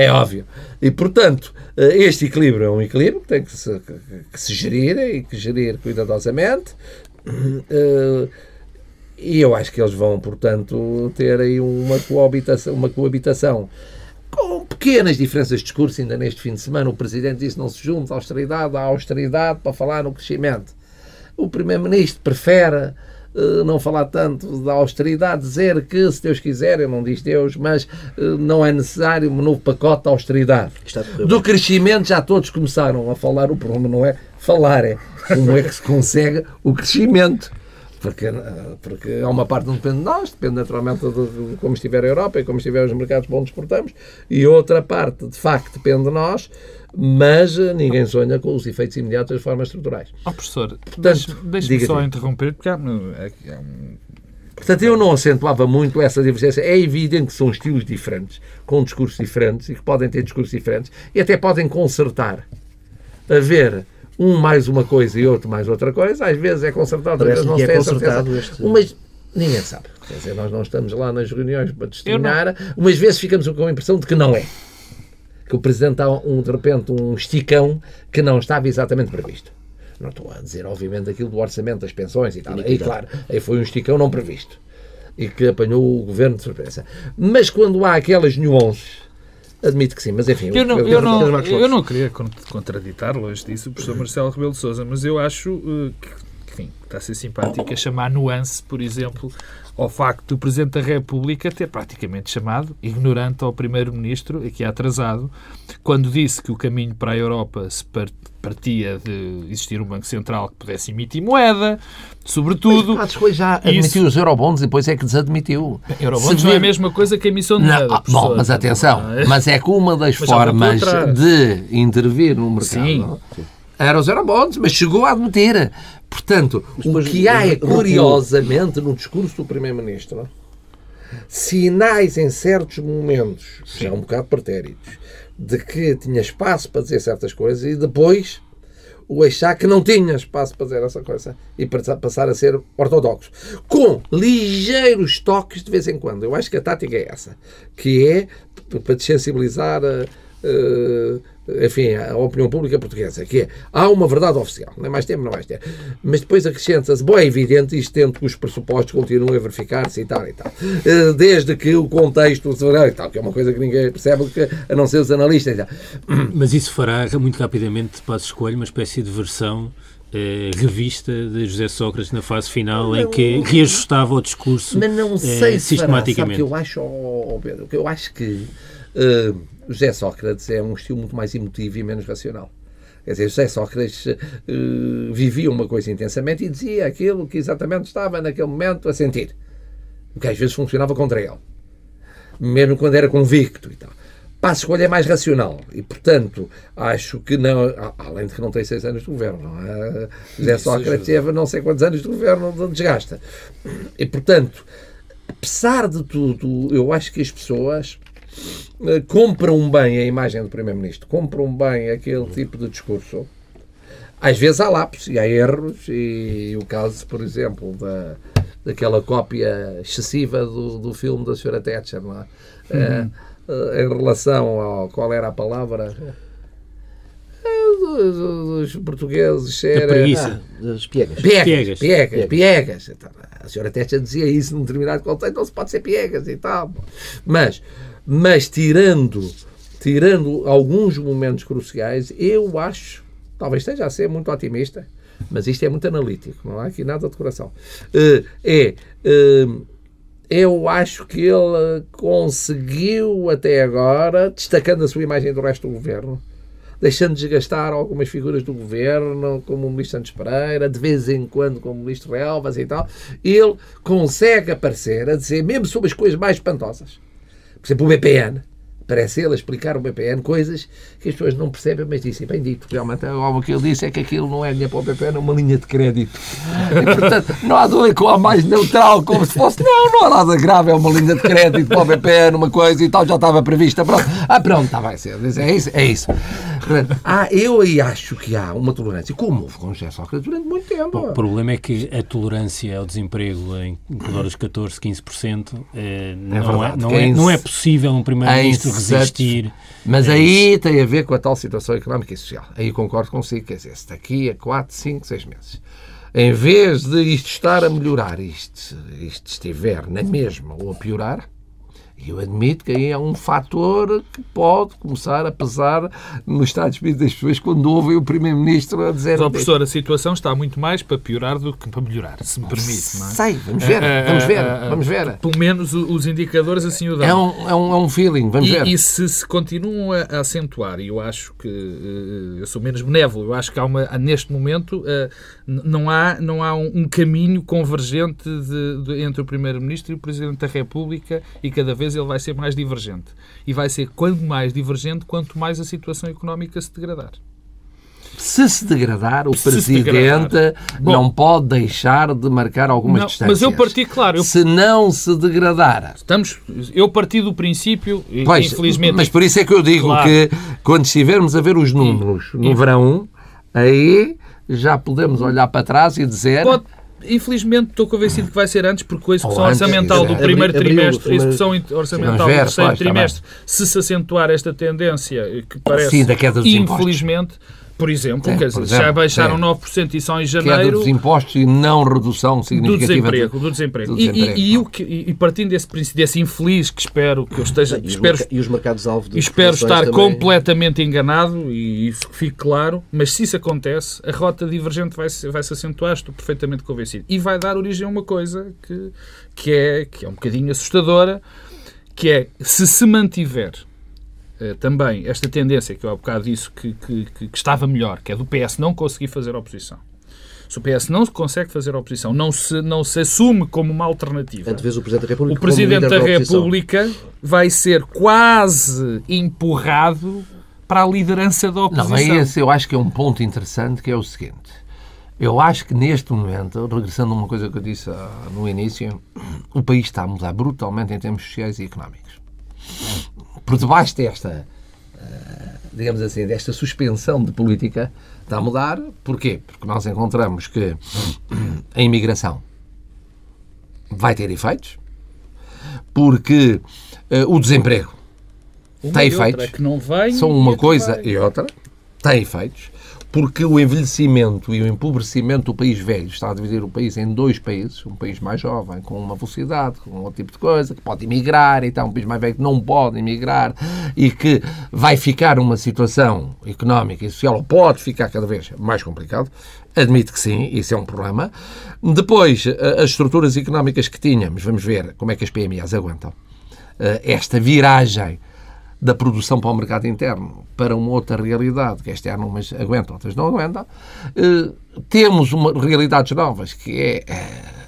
É óbvio. E, portanto, eh, este equilíbrio é um equilíbrio que tem que se, que- se gerir e que gerir cuidadosamente. Eh, E eu acho que eles vão, portanto, ter aí uma coabitação, uma coabitação com pequenas diferenças de discurso. Ainda neste fim de semana, o Presidente disse não se junta à austeridade, à austeridade para falar no crescimento. O Primeiro-Ministro prefere não falar tanto da austeridade, dizer que, se Deus quiser, eu não diz Deus, mas eh, não é necessário um novo pacote de austeridade. Do crescimento já todos começaram a falar, o problema não é falar, é como é que se consegue o crescimento. Porque, eh, porque há uma parte que não depende de nós, depende naturalmente de, de como estiver a Europa e como estiver os mercados para onde exportamos, e outra parte, de facto, depende de nós, mas eh, ninguém sonha com os efeitos imediatos das formas estruturais. Ó professor, deixe- deixe-me só interromper, porque há, é- é um- Portanto, eu não acentuava muito essa divergência. É evidente que são estilos diferentes, com discursos diferentes e que podem ter discursos diferentes e até podem consertar. Haver um mais uma coisa e outro mais outra coisa, às vezes é consertado, às vezes não se é tem a certeza. consertado este- Mas ninguém sabe. Quer dizer, nós não estamos lá nas reuniões para testemunhar, umas vezes ficamos com a impressão de que não é. Que o Presidente dá, um, de repente, um esticão que não estava exatamente previsto. Não estou a dizer, obviamente, aquilo do orçamento das pensões e tal. Aí, claro, aí foi um esticão não previsto. E que apanhou o governo de surpresa. Mas quando há aquelas nuances, admito que sim. Mas enfim, Eu não, eu, o- não, eu não queria con- contraditar, longe disso, o professor Marcelo Rebelo de Sousa, mas eu acho eh, que, enfim, que está a ser simpático a chamar nuance, por exemplo, ao facto do Presidente da República ter praticamente chamado ignorante ao Primeiro-Ministro, aqui atrasado, quando disse que o caminho para a Europa se par- partia de existir um Banco Central que pudesse emitir moeda, sobretudo... Passos Coelho já Isso- admitiu os eurobonds e depois é que desadmitiu. Eurobonds não é a mesma coisa que a emissão de Não, moeda. ah, bom, mas atenção, é? mas é que uma das Mas formas de intervir no mercado Sim. Era os eurobonds, mas chegou a admitir. Portanto, o depois que há é, curiosamente, no discurso do Primeiro-Ministro, sinais em certos momentos, já um bocado pretéritos, de que tinha espaço para dizer certas coisas e depois o achar que não tinha espaço para dizer essa coisa e para passar a ser ortodoxo. Com ligeiros toques de vez em quando. Eu acho que a tática é essa, que é para desensibilizar a, a- enfim, a opinião pública portuguesa, que é, há uma verdade oficial, nem mais tempo, não mais tempo. Mas depois acrescenta-se, bom, é evidente, isto tendo que os pressupostos continuem a verificar-se e tal e tal. Eh, Desde que o contexto se e tal, que é uma coisa que ninguém percebe, que, a não ser os analistas e tal. (clears throat) Mas isso fará muito rapidamente passo escolho uma espécie de versão eh, revista de José Sócrates na fase final em que reajustava o discurso Mas não eh, sei se fará. Sabe o sistematicamente. que eu acho, ó, ó, Pedro? Que eu acho que eh, José Sócrates é um estilo muito mais emotivo e menos racional. Quer dizer, José Sócrates eh, vivia uma coisa intensamente e dizia aquilo que exatamente estava naquele momento a sentir. O que às vezes funcionava contra ele. Mesmo quando era convicto e tal. Passo escolha é mais racional e, portanto, acho que não. Além de que não tem seis anos de governo, não é? José Sócrates teve não sei quantos anos de governo de desgasta. E, portanto, apesar de tudo, eu acho que as pessoas compram bem a imagem do Primeiro-Ministro, compram bem aquele tipo de discurso. Às vezes há lapsos e há erros, e o caso, por exemplo, da, daquela cópia excessiva do, do filme da Sra. Thatcher, não é? Eh, eh, em relação ao. qual era a palavra? Eh, dos, dos portugueses era... preguiça. Ah, as piegas. Piegas, Piegas. piegas, piegas. Então, A senhora Testa dizia isso num determinado contexto, não se pode ser piegas e tal. Mas, mas tirando, tirando alguns momentos cruciais, eu acho, talvez esteja a ser muito otimista, mas isto é muito analítico, não há aqui nada de coração. Eh, É, eh, eu acho que ele conseguiu até agora, destacando a sua imagem do resto do governo, deixando desgastar algumas figuras do governo, como o ministro Santos Pereira, de vez em quando como o ministro Relvas e tal, ele consegue aparecer a dizer, mesmo sobre as coisas mais espantosas, por exemplo, o BPN, parece ele a explicar o BPN coisas que as pessoas não percebem, mas dizem, bem dito, realmente agora o que ele disse é que aquilo não é dinheiro para o BPN, é uma linha de crédito. E, portanto, não há dúvida com a mais neutral, como se fosse, não, não há nada grave, é uma linha de crédito para o BPN, uma coisa e tal, já estava prevista, pronto. Ah, pronto, está bem, é isso, é isso. Portanto, ah, eu aí acho que há uma tolerância, como houve com José Sócrates durante muito tempo. O problema é que a tolerância ao desemprego em redor dos 14, 15% eh, não, é, verdade, não, é é, ins- não é possível um primeiro-ministro é resistir. Mas É aí tem a ver com a tal situação económica e social. Aí concordo consigo, quer dizer, se daqui a 4, 5, 6 meses, em vez de isto estar a melhorar, isto, isto estiver na mesma ou a piorar, eu admito que aí é um fator que pode começar a pesar no estado de espírito das pessoas quando ouvem o Primeiro-Ministro a dizer... Ó, professor, a situação está muito mais para piorar do que para melhorar, se me permite, não é? Sei, vamos ver, Eh, vamos eh, ver, eh, vamos ver. Pelo menos os indicadores assim o dão. É um, é um, é um feeling, vamos ver. E, e se se continuam a, acentuar, e eu acho que eh, eu sou menos benévolo, eu acho que há uma, neste momento eh, não há, não há um, um caminho convergente de- de- entre o Primeiro-Ministro e o Presidente da República e cada vez ele vai ser mais divergente. E vai ser quanto mais divergente, quanto mais a situação económica se degradar. Se se degradar, o Se Presidente degradar. Bom. não pode deixar de marcar algumas Não, distâncias. mas eu parti, claro, eu, Se não se degradar... estamos, eu parti do princípio, e, Pois, infelizmente, mas por isso é que eu digo Claro. que quando estivermos a ver os números no verão, aí já podemos olhar para trás e dizer... Pode, infelizmente estou convencido que vai ser antes, porque a execução antes, orçamental do primeiro abril, trimestre, a execução orçamental do terceiro está trimestre, se se acentuar esta tendência eh, que parece, Sim, infelizmente, por exemplo, Sim, quer por dizer, exemplo, já baixaram sim. 9% e só em Queda janeiro dos impostos e não redução do significativa... desemprego, do desemprego. do E- e- desemprego, E, não. o que- e- e partindo desse princípio, desse infeliz que espero que eu esteja, E os, espero, e os mercados-alvo e espero estar também- completamente enganado e isso que fique claro, mas se isso acontece, a rota divergente vai se, vai -se acentuar, estou perfeitamente convencido. E vai dar origem a uma coisa que, que, é, que é um bocadinho assustadora, que é, se se mantiver também esta tendência, que eu há bocado disse que, que, que- que estava melhor, que é do PS não conseguir fazer oposição. Se o PS não consegue fazer oposição, não se, não se assume como uma alternativa. Vês o Presidente da República O Presidente da oposição. República vai ser quase empurrado para a liderança da oposição. Não, mas esse eu acho que é um ponto interessante, que é o seguinte. Eu acho que neste momento, regressando a uma coisa que eu disse ah, no início, o país está a mudar brutalmente em termos sociais e económicos. Por debaixo desta, ah, digamos assim, desta suspensão de política, está a mudar. Porquê? Porque nós encontramos que a imigração vai ter efeitos, porque ah, o desemprego Uma tem efeitos. que não vem são uma coisa vai. e outra, têm efeitos, porque o envelhecimento e o empobrecimento do país velho está a dividir o país em dois países, um país mais jovem, com uma velocidade, com outro tipo de coisa, que pode emigrar, e então um país mais velho que não pode emigrar e que vai ficar uma situação económica e social, ou pode ficar cada vez mais complicado. Admito que sim, isso é um problema. Depois, a- as estruturas económicas que tínhamos, vamos ver como é que as PMEs aguentam eh, esta viragem da produção para o mercado interno para uma outra realidade, que este ano umas aguentam, outras não aguentam, eh, temos uma, realidades novas, que é eh,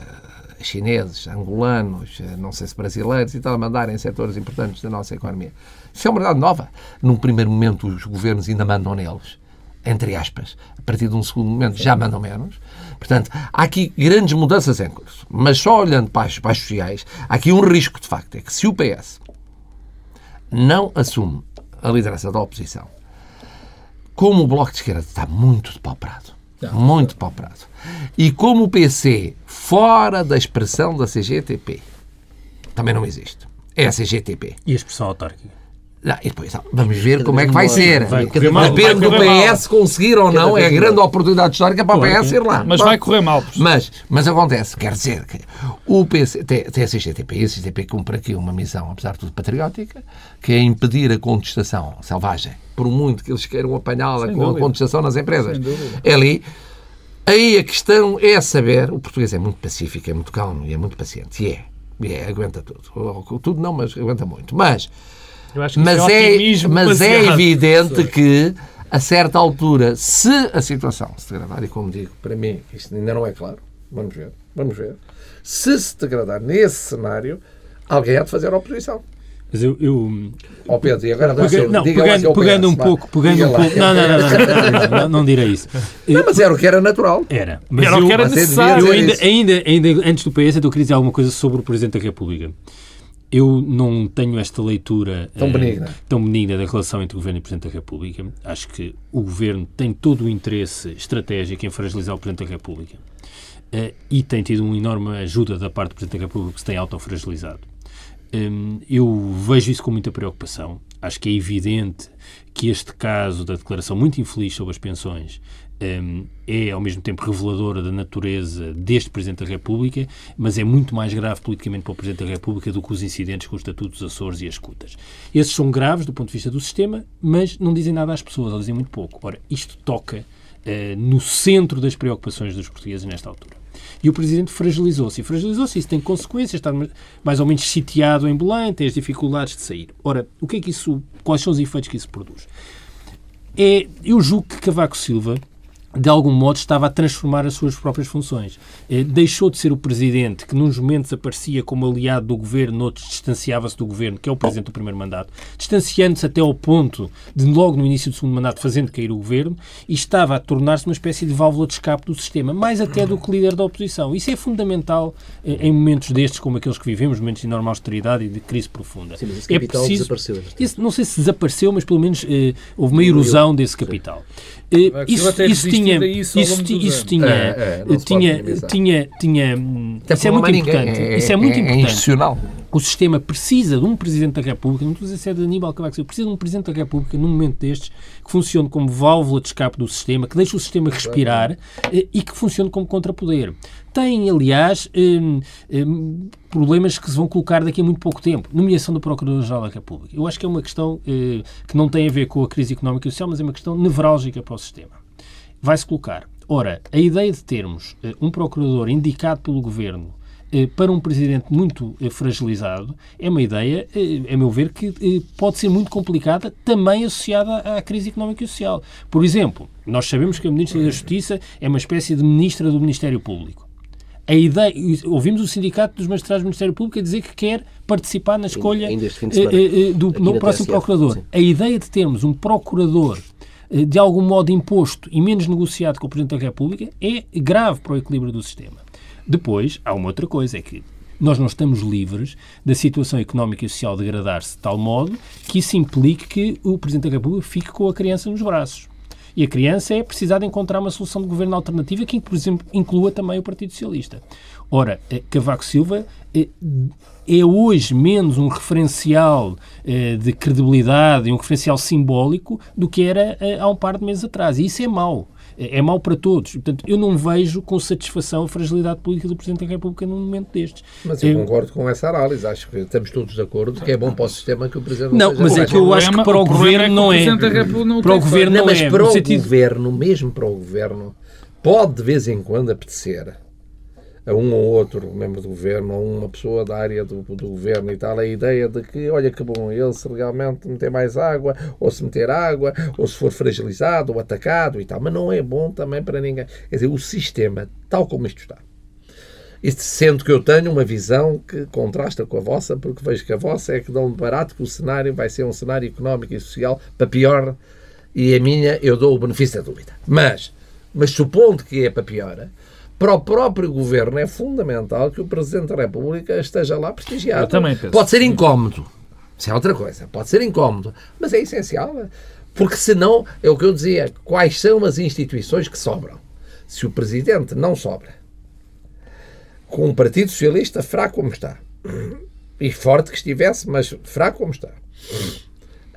chineses, angolanos, eh, não sei se brasileiros e tal, a mandarem setores importantes da nossa economia. Isso é uma verdade nova. Num primeiro momento os governos ainda mandam neles, entre aspas. A partir de um segundo momento já mandam menos. Portanto, há aqui grandes mudanças em curso. Mas só olhando para as, para as sociais, há aqui um risco, de facto, é que se o PS não assume a liderança da oposição, como o Bloco de Esquerda está muito depauperado, muito depauperado, e como o PC, fora da expressão da CGTP, também não existe. É a CGTP. E a expressão autárquica? Não, e depois, vamos ver como é que vai ser. Vai Depende do PS conseguir ou não. É a grande oportunidade histórica para o PS ir lá. Mas vai correr mal. Mas, mas acontece, quer dizer que o PC, tem, tem a CGTP e a CGTP cumpre aqui uma missão, apesar de tudo patriótica, que é impedir a contestação selvagem, por muito que eles queiram apanhá-la com a contestação nas empresas. É ali. Aí a questão é saber, o português é muito pacífico, é muito calmo e é muito paciente. E é. E é, aguenta tudo. Tudo não, mas aguenta muito. Mas mas é, é, otimismo mas é evidente que, a certa altura, se a situação se degradar, e como digo, para mim, isto ainda não é claro, vamos ver, vamos ver, se se degradar nesse cenário, alguém há de fazer a oposição. Mas eu, eu Ó Pedro, e agora Pega- não, pegando, pegando PS, um pouco, pegando um pouco. Não, não, não, não, não, não, não direi isso. Não, mas era o que era natural. Era. Mas Era o que era necessário. eu ainda, ainda, ainda antes do PS, eu queria dizer alguma coisa sobre o Presidente da República. Eu não tenho esta leitura Tão eh, benigna. tão benigna da relação entre o Governo e o Presidente da República. Acho que o Governo tem todo o interesse estratégico em fragilizar o Presidente da República. Eh, e tem tido uma enorme ajuda da parte do Presidente da República que se tem autofragilizado. Hum, eu vejo isso com muita preocupação. Acho que é evidente que este caso da declaração muito infeliz sobre as pensões é, ao mesmo tempo, reveladora da natureza deste Presidente da República, mas é muito mais grave politicamente para o Presidente da República do que os incidentes com o Estatuto dos Açores e as escutas. Esses são graves do ponto de vista do sistema, mas não dizem nada às pessoas, ou dizem muito pouco. Ora, isto toca eh, no centro das preocupações dos portugueses nesta altura. E o Presidente fragilizou-se. E fragilizou-se, isso tem consequências, está mais ou menos sitiado em Belém, tem as dificuldades de sair. Ora, o que é que isso, quais são os efeitos que isso produz? É, eu julgo que Cavaco Silva, de algum modo, estava a transformar as suas próprias funções. Eh, deixou de ser o Presidente, que nos momentos aparecia como aliado do Governo, noutros distanciava-se do Governo, que é o Presidente do primeiro mandato, distanciando-se até ao ponto de, logo no início do segundo mandato, fazendo cair o Governo, e estava a tornar-se uma espécie de válvula de escape do sistema, mais até do que líder da oposição. Isso é fundamental eh, em momentos destes, como aqueles que vivemos, momentos de enorme austeridade e de crise profunda. Sim, mas esse é capital preciso... desapareceu. entretanto. Esse- não sei se desapareceu, mas pelo menos eh, houve uma erosão desse capital. Cavaco isso, tem isso resistido tinha, a isso isso, isso tinha, É, é, tinha, tinha, tinha, Até isso é muito importante. Isso é muito É importante. institucional. O sistema precisa de um Presidente da República, não estou a dizer se é de Aníbal Cavaco Silva, precisa de um Presidente da República, num momento destes, que funcione como válvula de escape do sistema, que deixe o sistema respirar eh, e que funcione como contrapoder. Tem, aliás, hum, hum, problemas que se vão colocar daqui a muito pouco tempo. Nomeação do Procurador-Geral da República. Eu acho que é uma questão eh, que não tem a ver com a crise económica e social, mas é uma questão nevrálgica para o sistema vai-se colocar. Ora, a ideia de termos eh, um procurador indicado pelo governo eh, para um presidente muito fragilizado é uma ideia, a meu ver, que pode ser muito complicada, também associada à crise económica e social. Por exemplo, nós sabemos que a Ministra da Justiça é uma espécie de ministra do Ministério Público. A ideia, ouvimos o Sindicato dos Magistrados do Ministério Público a dizer que quer participar na escolha ainda eh, eh, eh, do no próximo TSF, procurador. sim. A ideia de termos um procurador de algum modo imposto e menos negociado com o Presidente da República é grave para o equilíbrio do sistema. Depois, há uma outra coisa, é que nós não estamos livres da situação económica e social degradar-se de tal modo que isso implique que o Presidente da República fique com a criança nos braços. E a criança é precisar de encontrar uma solução de governo alternativa que, por exemplo, inclua também o Partido Socialista. Ora, eh, Cavaco Silva eh, é hoje menos um referencial eh, de credibilidade um referencial simbólico do que era há um par de meses atrás. E isso é mau. É é mau para todos. Portanto, eu não vejo com satisfação a fragilidade política do Presidente da República num momento destes. Mas eu Eu- concordo com essa análise. Acho que estamos todos de acordo que é bom para o sistema que o Presidente Não, seja mas é que eu acho que para o problema Governo não o é. Não Para o Governo. Não, não mas é. para o sentido- governo, mesmo para o governo, pode de vez em quando apetecer a um ou outro membro do governo, ou uma pessoa da área do, do governo e tal, a ideia de que, olha que bom, ele se realmente meter mais água, ou se meter água, ou se for fragilizado, ou atacado e tal, mas não é bom também para ninguém. Quer dizer, o sistema, tal como isto está, e sendo que eu tenho uma visão que contrasta com a vossa, porque vejo que a vossa é que dão de barato que o cenário vai ser um cenário económico e social para pior, e a minha eu dou o benefício da dúvida. Mas, mas supondo que é para pior, para o próprio governo é fundamental que o Presidente da República esteja lá prestigiado. Eu também penso. Pode ser incómodo, isso é outra coisa, pode ser incómodo, mas é essencial, porque senão, é o que eu dizia, quais são as instituições que sobram? Se o Presidente não sobra, com um Partido Socialista fraco como está, e forte que estivesse, mas fraco como está,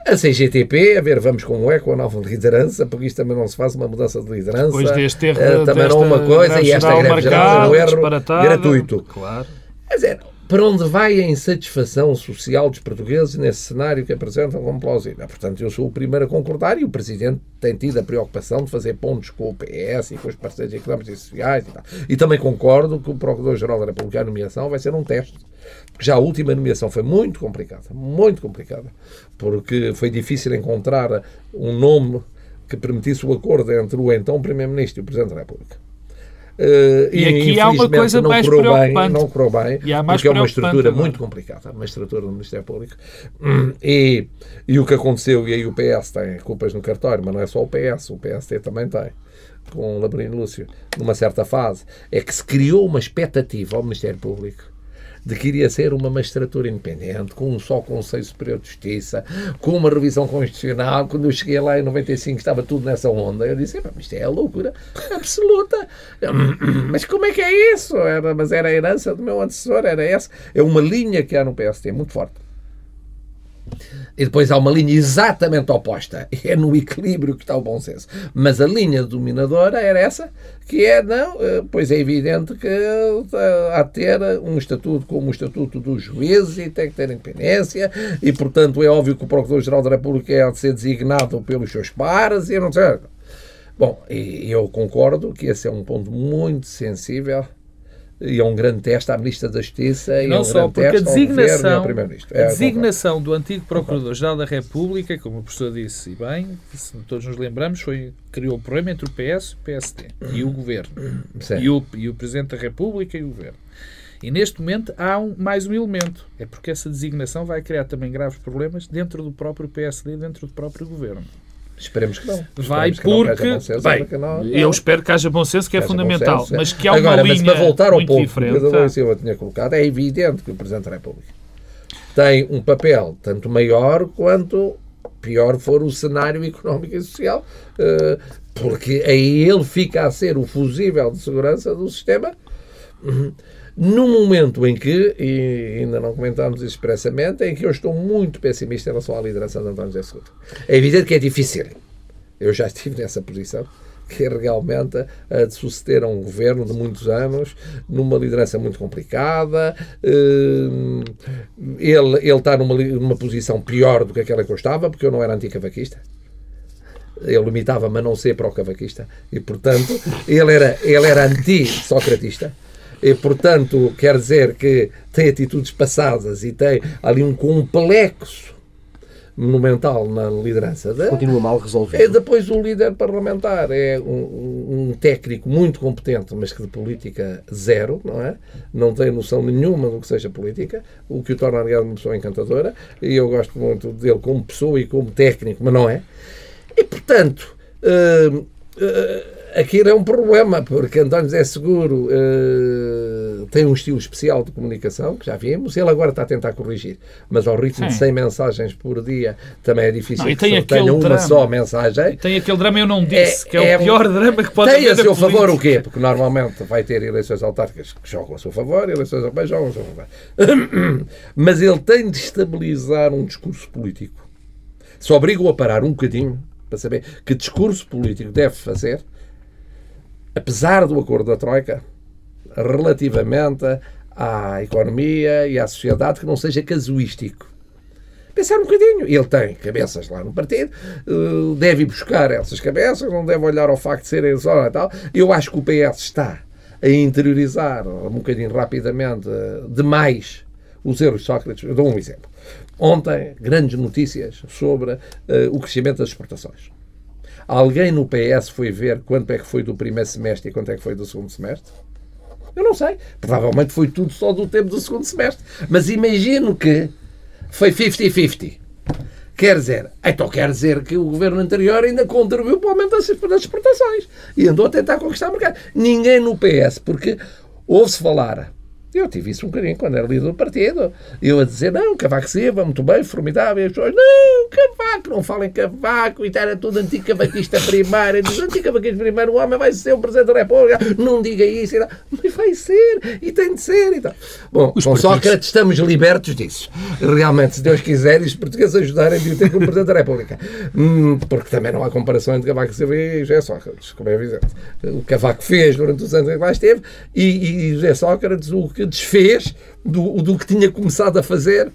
A CGTP, a ver, vamos como é com a nova liderança, porque isto também não se faz uma mudança de liderança. Depois deste erro, Eh, também não desta uma coisa, e esta greve geral é um erro gratuito. Claro. Quer dizer, para onde vai a insatisfação social dos portugueses nesse cenário que apresentam como plausível? Portanto, eu sou o primeiro a concordar e o Presidente tem tido a preocupação de fazer pontos com o PS e com os parceiros económicos e sociais e tal. E também concordo que o Procurador-Geral da República, a nomeação, vai ser um teste. Porque já a última nomeação foi muito complicada, muito complicada, porque foi difícil encontrar um nome que permitisse o acordo entre o então Primeiro-Ministro e o Presidente da República. Eh, E aqui há uma coisa não mais preocupante. Bem, não correu bem, E há mais porque é uma estrutura agora. muito complicada, uma estrutura do Ministério Público. Hum, E, e o que aconteceu, e aí o PS tem culpas no cartório, mas não é só o PS, o PST também tem, com o Labrino Lúcio, numa certa fase, é que se criou uma expectativa ao Ministério Público de que iria ser uma magistratura independente, com um só Conselho Superior de Justiça, com uma revisão constitucional. Quando eu cheguei lá em 95 estava tudo nessa onda. Eu disse, "Epá, mas isto é a loucura absoluta. (coughs) Mas como é que é isso? Era, mas era a herança do meu antecessor, era essa. É uma linha que há no PST, muito forte. E depois há uma linha exatamente oposta. (laughs) É no equilíbrio que está o bom senso. Mas a linha dominadora era essa, que é, não, eh, pois é evidente que eh, há de ter um estatuto como o estatuto dos juízes e tem que ter independência e, portanto, é óbvio que o Procurador-Geral da República há de ser designado pelos seus pares e não sei. Bom, eu concordo que esse é um ponto muito sensível e é um grande teste à Ministra da Justiça e é Não um só grande porque a teste ao Governo e ao designação, Primeiro-Ministro. a É, designação do antigo Procurador-Geral da República, como o professor disse e bem, se todos nos lembramos, foi, criou o problema entre o PS e o PSD e o Governo. (clears throat) E o, e o Presidente da República e o Governo. E neste momento há um, mais um elemento. É porque essa designação vai criar também graves problemas dentro do próprio PSD e dentro do próprio Governo. Esperemos que não. Vai Esperemos que que porque. bom senso, bem, não- eu espero que haja bom senso, que é que bom fundamental. senso, é. Mas que há Agora, uma mas linha para voltar ao muito ponto diferente. que o Silva tinha colocado, é evidente que o Presidente da República tem um papel tanto maior quanto pior for o cenário económico e social, eh, porque aí ele fica a ser o fusível de segurança do sistema no momento em que, e ainda não comentámos expressamente, em que eu estou muito pessimista em relação à liderança de António José Seguro. É evidente que é difícil. Eu já (laughs) estive nessa posição, que é realmente a de suceder a um governo de muitos anos, numa liderança muito complicada. Hum, Ele, ele está numa, numa posição pior do que aquela que eu estava, porque eu não era anticavaquista. Eu limitava-me a não ser pró-cavaquista. E, portanto, ele era, ele era anti-socratista. E, portanto, quer dizer que tem atitudes passadas e tem ali um complexo monumental na liderança Continua mal é resolvido. depois o líder parlamentar é um, um- técnico muito competente, mas que de política zero, não é? Não tem noção nenhuma do que seja política, o que o torna, aliás, uma pessoa encantadora. E eu gosto muito dele como pessoa e como técnico, mas não é. E, portanto, hum, eh, aquilo é um problema, porque António José Seguro eh, tem um estilo especial de comunicação, que já vimos, ele agora está a tentar corrigir, mas ao ritmo de Sim. 100 mensagens por dia também é difícil Não, e que tem se tenha uma drama. só mensagem. Tem aquele drama eu não disse, É- que é, é o pior drama que pode Tem haver a seu favor o quê? Porque normalmente vai ter eleições autárquicas que jogam a seu favor, eleições europeias jogam a seu favor. (coughs) Mas ele tem de estabilizar um discurso político. Só obriga-o a parar um bocadinho para saber que discurso político deve fazer, apesar do acordo da Troika, relativamente à economia e à sociedade, que não seja casuístico pensar um bocadinho. Ele tem cabeças lá no partido, eh, deve ir buscar essas cabeças, não deve olhar ao facto de serem só e tal. Eu acho que o PS está a interiorizar um bocadinho rapidamente eh, demais os erros de Sócrates. Eu dou um exemplo. Ontem, grandes notícias sobre eh, o crescimento das exportações. Alguém no PS foi ver quanto é que foi do primeiro semestre e quanto é que foi do segundo semestre? Eu não sei. Provavelmente foi tudo só do tempo do segundo semestre. Mas imagino que foi 50-50. Quer dizer, então quer dizer que o governo anterior ainda contribuiu para o aumento das exportações e andou a tentar conquistar o mercado. Ninguém no PS, porque ouve-se falar Eu tive isso um bocadinho quando era líder do partido. Eu a dizer, não, Cavaco Silva, muito bem, formidável. E as pessoas, não, Cavaco, não falem Cavaco. E era tudo anticavaquista primário. Diz, anticavaquista primário, o homem vai ser o Presidente da República. Não diga isso. Mas vai ser, e tem de ser. E tal. Bom, Os com partidos... Sócrates estamos libertos disso. Realmente, se Deus quiser, e os portugueses ajudarem a ter como Presidente da República. Hum, porque também não há comparação entre Cavaco Silva e José Sócrates, como é evidente. O Cavaco fez durante os anos em que lá esteve e, e José Sócrates o que desfez do, do que tinha começado a fazer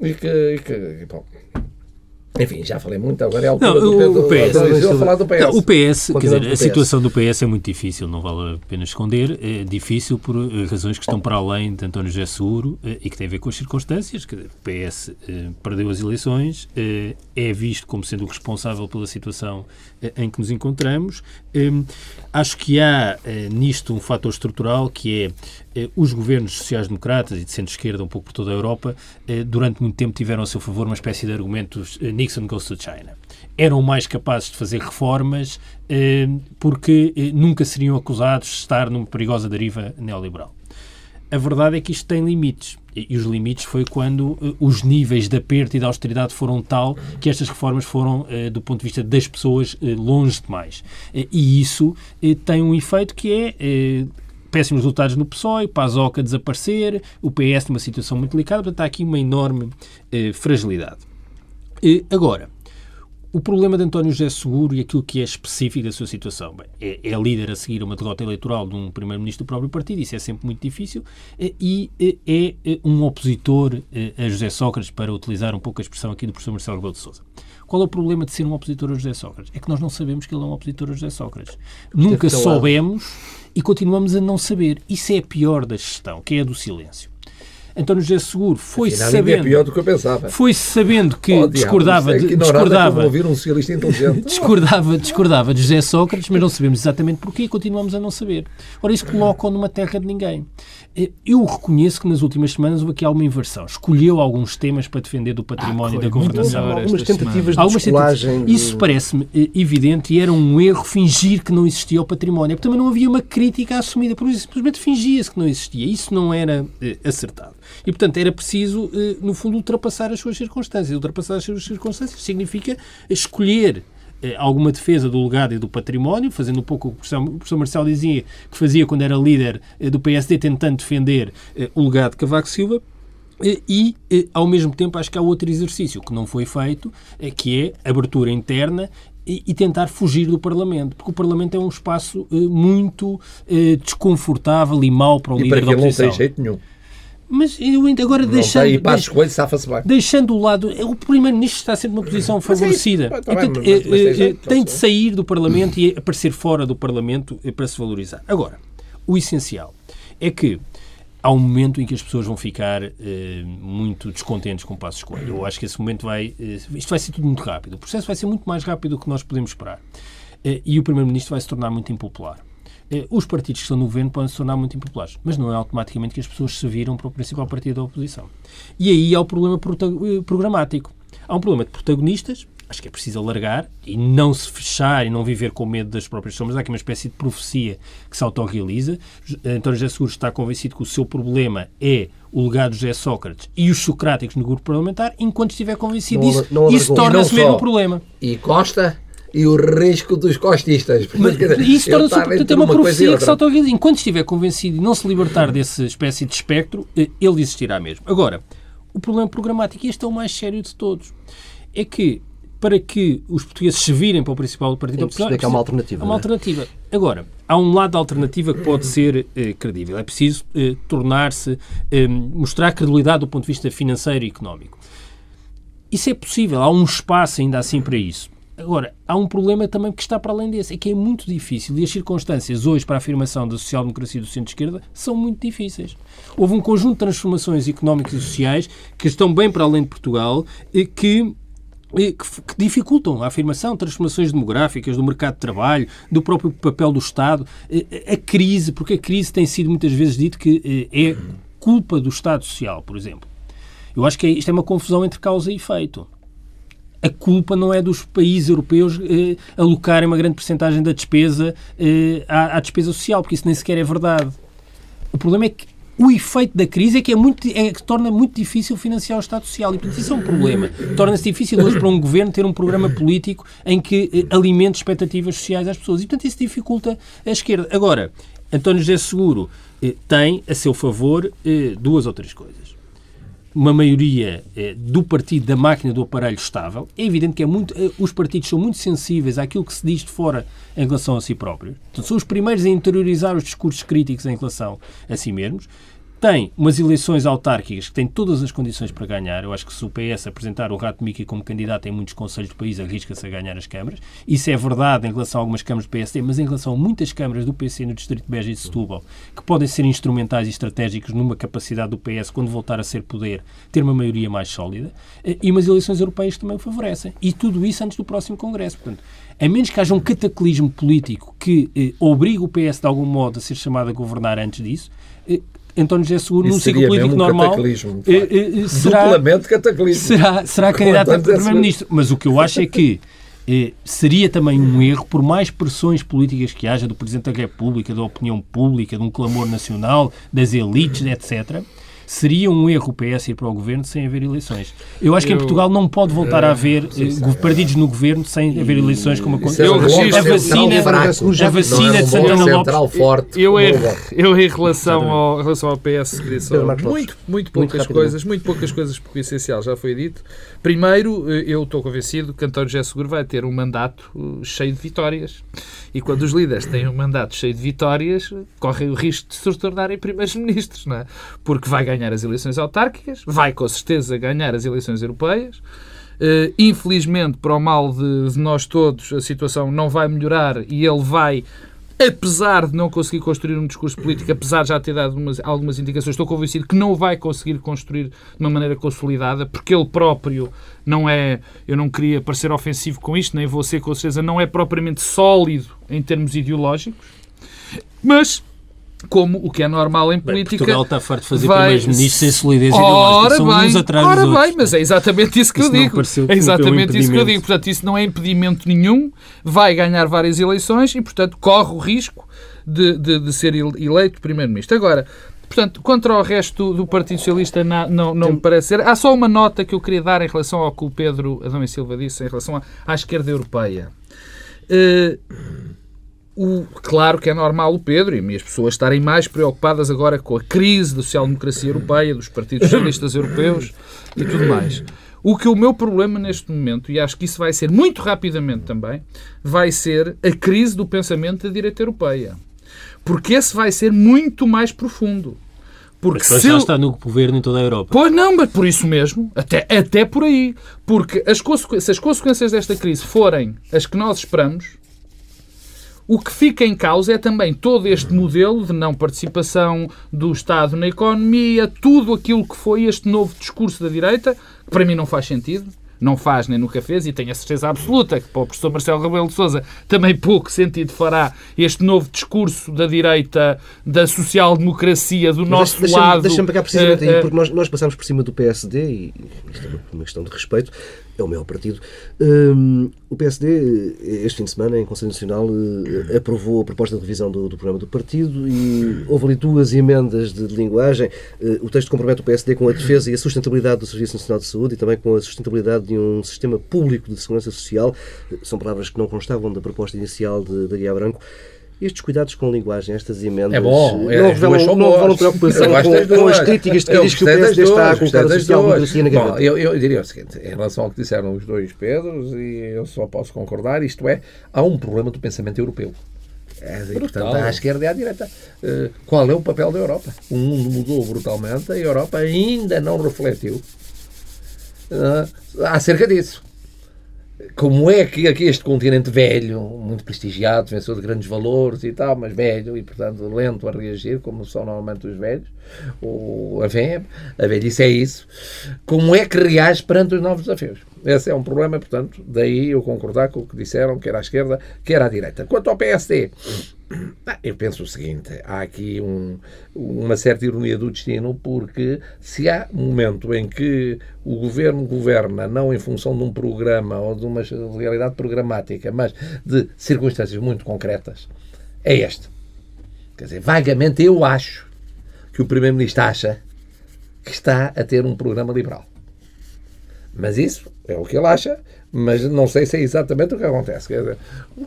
e que, e que bom, enfim, já falei muito, agora é a altura não, do, do, o PS. Do, falar do PS. Não, o PS, quer dizer, a situação do PS é muito difícil, não vale a pena esconder. É difícil por eh, razões que estão para além de António José Seguro eh, e que têm a ver com as circunstâncias. Dizer, o PS eh, perdeu as eleições, eh, é visto como sendo o responsável pela situação eh, em que nos encontramos. Eh, acho que há nisto um fator estrutural que é os governos sociais-democratas e de centro-esquerda, um pouco por toda a Europa, durante muito tempo tiveram a seu favor uma espécie de argumentos Nixon goes to China. Eram mais capazes de fazer reformas eh, porque eh, nunca seriam acusados de estar numa perigosa deriva neoliberal. A verdade é que isto tem limites. E os limites foi quando eh, os níveis de aperto e de austeridade foram tal que estas reformas foram, do ponto de vista das pessoas, longe demais. E isso tem um efeito que é péssimos resultados no PSOE, PASOK a desaparecer, o PS numa situação muito delicada, portanto há aqui uma enorme fragilidade. E, agora, o problema de António José Seguro e aquilo que é específico da sua situação bem, é, é líder a seguir uma derrota eleitoral de um primeiro-ministro do próprio partido, isso é sempre muito difícil, e é, é um opositor a José Sócrates, para utilizar um pouco a expressão aqui do professor Marcelo Rebelo de Sousa. Qual é o problema de ser um opositor a José Sócrates? É que nós não sabemos que ele é um opositor a José Sócrates. Nunca soubemos e continuamos a não saber. Isso é a pior da gestão, que é a do silêncio. António José Seguro foi Afinal, sabendo. É pior do que eu pensava. Foi sabendo que oh, discordava diabo, é discordava, ouvir um socialista inteligente. (laughs) discordava, discordava de José Sócrates, mas não sabemos exatamente porquê e continuamos a não saber. Ora, isso coloca-o numa terra de ninguém. Eh, eu reconheço que nas últimas semanas houve aqui alguma inversão. Escolheu alguns temas para defender do património ah, e da governação. Algumas tentativas de algumas tentativas. Isso parece-me eh, evidente e era um erro fingir que não existia o património. Porque também não havia uma crítica assumida. Por isso, simplesmente fingia-se que não existia. Isso não era eh, acertado. E, portanto, era preciso, no fundo, ultrapassar as suas circunstâncias. Ultrapassar as suas circunstâncias significa escolher eh, alguma defesa do legado e do património, fazendo um pouco o que o professor Marcelo dizia que fazia quando era líder eh, do PSD, tentando defender eh, o legado de Cavaco Silva. E, ao mesmo tempo, acho que há outro exercício que não foi feito, que é abertura interna e, tentar fugir do Parlamento, porque o Parlamento é um espaço muito desconfortável e mau para o e líder para da oposição. não tem jeito nenhum. Mas eu agora não deixando. Tem, deixa, Coelho, safa-se bem. Deixando o lado. O Primeiro-Ministro está sempre numa posição favorecida. É então, bem, mas, mas tem, tem de sair do Parlamento e aparecer fora do Parlamento para se valorizar. Agora, o essencial é que há um momento em que as pessoas vão ficar eh, muito descontentes com o passo escolha. Eu acho que esse momento vai. Eh, isto vai ser tudo muito rápido. O processo vai ser muito mais rápido do que nós podemos esperar. Eh, e o Primeiro-Ministro vai se tornar muito impopular. Eh, os partidos que estão no governo podem se tornar muito impopulares, mas não é automaticamente que as pessoas se viram para o principal partido da oposição. E aí há o problema eh, programático. Há um problema de protagonistas, acho que é preciso alargar e não se fechar e não viver com medo das próprias sombras. Há aqui uma espécie de profecia que se autorrealiza. António José Seguro está convencido que o seu problema é o legado de José Sócrates e os socráticos no grupo parlamentar, enquanto estiver convencido não, disso, não isso torna-se mesmo o problema. E Costa e o risco dos costistas. Mas, isso torna-se tem uma, uma profecia que se autoriza. Enquanto estiver convencido e não se libertar dessa espécie de espectro, eh, ele existirá mesmo. Agora, o problema programático, e este é o mais sério de todos, é que para que os portugueses se virem para o principal partido da oposição... É que há uma alternativa. Há uma é? alternativa. Agora, há um lado da alternativa que pode ser eh, credível. É preciso eh, tornar-se, eh, mostrar credibilidade do ponto de vista financeiro e económico. Isso é possível, há um espaço ainda assim para isso. Agora, há um problema também que está para além desse, é que é muito difícil e as circunstâncias hoje para a afirmação da social-democracia do centro-esquerda são muito difíceis. Houve um conjunto de transformações económicas e sociais que estão bem para além de Portugal e que que, dificultam a afirmação, transformações demográficas, do mercado de trabalho, do próprio papel do Estado, a crise, porque a crise tem sido muitas vezes dito que é culpa do Estado Social, por exemplo. Eu acho que é, isto é uma confusão entre causa e efeito a culpa não é dos países europeus eh, alocarem uma grande porcentagem da despesa eh, à, à, despesa social, porque isso nem sequer é verdade. O problema é que o efeito da crise é que, é muito, é que torna muito difícil financiar o Estado Social. E, portanto, isso é um problema. Torna-se difícil hoje para um governo ter um programa político em que eh, alimente expectativas sociais às pessoas. E, portanto, isso dificulta a esquerda. Agora, António José Seguro eh, tem a seu favor eh, duas ou três coisas uma maioria eh, do partido da máquina do aparelho estável. É evidente que é muito, eh, os partidos são muito sensíveis àquilo que se diz de fora em relação a si próprios. Portanto, são os primeiros a interiorizar os discursos críticos em relação a si mesmos tem umas eleições autárquicas que têm todas as condições para ganhar. Eu acho que se o PS apresentar o Rato Mickey como candidato em muitos conselhos do país, arrisca-se a ganhar as câmaras. Isso é verdade em relação a algumas câmaras do PSD, mas em relação a muitas câmaras do PC no Distrito de Beja e de Setúbal, que podem ser instrumentais e estratégicos numa capacidade do PS, quando voltar a ser poder, ter uma maioria mais sólida. Eh, e umas eleições europeias também o favorecem. E tudo isso antes do próximo Congresso. Portanto, a menos que haja um cataclismo político que eh, obrigue o PS, de algum modo, a ser chamado a governar antes disso, eh, António José Seguro, num ciclo político um normal, eh, eh, será, duplamente cataclismo. Será, será candidato a Primeiro-Ministro. Mas o que eu acho é que eh, seria também um erro, por mais pressões políticas que haja do Presidente da República, da opinião pública, de um clamor nacional, das elites, etc., seria um erro o PS ir para o governo sem haver eleições. Eu acho que eu, em Portugal não pode voltar a haver uh, partidos no governo sem haver eleições como a eu registro, a vacina, a vacina de Santana Lopes. Forte, eu, em, eu em relação ao, em relação ao PS queria só muito, muito poucas coisas, muito poucas coisas porque o essencial já foi dito. Primeiro, eh, eu estou convencido que António José Seguro vai ter um mandato eh, cheio de vitórias. E quando os líderes têm um mandato cheio de vitórias, correm o risco de se tornarem primeiros-ministros, (laughs) não é? Porque vai ganhar as eleições autárquicas, vai com certeza ganhar as eleições europeias. Uh, infelizmente, para o mal de, de nós todos, a situação não vai melhorar e ele vai apesar de não conseguir construir um discurso político, apesar de já ter dado umas, algumas indicações, estou convencido que não vai conseguir construir de uma maneira consolidada, porque ele próprio não é, eu não queria parecer ofensivo com isto, nem você com certeza, não é propriamente sólido em termos ideológicos, mas como o que é normal em política. Bem, Portugal está farto de fazer vai... primeiros-ministros sem solidez ideológica. São bem, uns atrás ora dos bem, mas é exatamente isso que isso eu digo. É exatamente isso que eu digo. Portanto, isso não é impedimento nenhum. Vai ganhar várias eleições e, portanto, corre o risco de, de, de ser eleito primeiro-ministro. Agora, Portanto, contra o resto do Partido Socialista não, não, não me parece ser. Há só uma nota que eu queria dar em relação ao que o Pedro Adão e Silva disse em relação à, à esquerda europeia. Uh, o, claro que é normal o Pedro e as pessoas estarem mais preocupadas agora com a crise da social-democracia europeia, dos partidos socialistas europeus e tudo mais. O que o meu problema neste momento, e acho que isso vai ser muito rapidamente também, vai ser a crise do pensamento da direita europeia. Porque esse vai ser muito mais profundo. Porque mas se já está no governo em toda a Europa. Pois não, mas por isso mesmo, até, até por aí. Porque as, se as consequências desta crise forem as que nós esperamos, o que fica em causa é também todo este modelo de não participação do Estado na economia, tudo aquilo que foi este novo discurso da direita, que para mim não faz sentido não faz nem nunca fez e tenho a certeza absoluta que para o professor Marcelo Rebelo de Sousa também pouco sentido fará este novo discurso da direita, da social-democracia, do Mas nosso deixa, lado. Deixa-me pegar precisamente uh, aí, porque nós, nós passamos por cima do PSD e isto é uma questão de respeito, é o meu partido. Um, o PSD, este fim de semana, em Conselho Nacional, uh, aprovou a proposta de revisão do, do, programa do partido e houve ali duas emendas de, de linguagem. Uh, o texto compromete o PSD com a defesa e a sustentabilidade do Serviço Nacional de Saúde e também com a sustentabilidade de um sistema público de segurança social. Uh, são palavras que não constavam da proposta inicial de, de Guia Branco. Estes cuidados com a linguagem, estas emendas, é bom, é, não revelam, não revelam preocupação com, com, as críticas de quem diz que o PSD está a colocar a social-democracia na gaveta. Eu, eu diria o seguinte, em relação ao que disseram os dois Pedros, e eu só posso concordar, isto é, há um problema do pensamento europeu. É, e, portanto, à esquerda e à direita. Uh, qual é o papel da Europa? O mundo mudou brutalmente, a Europa ainda não refletiu uh, acerca disso como é que aqui este continente velho, muito prestigiado, vencedor de grandes valores e tal, mas velho e, portanto, lento a reagir, como são normalmente os velhos, ou a velha, a velhice é isso, como é que reage perante os novos desafios? Esse é um problema, portanto, daí eu concordar com o que disseram, quer à esquerda, quer à direita. Quanto ao PSD, (coughs) eu penso o seguinte: há aqui um, uma certa ironia do destino, porque se há um momento em que o governo governa não em função de um programa ou de uma realidade programática, mas de circunstâncias muito concretas, é este. Quer dizer, vagamente eu acho que o Primeiro-Ministro acha que está a ter um programa liberal. Mas isso é o que ele acha, mas não sei se é exatamente o que acontece. Dizer,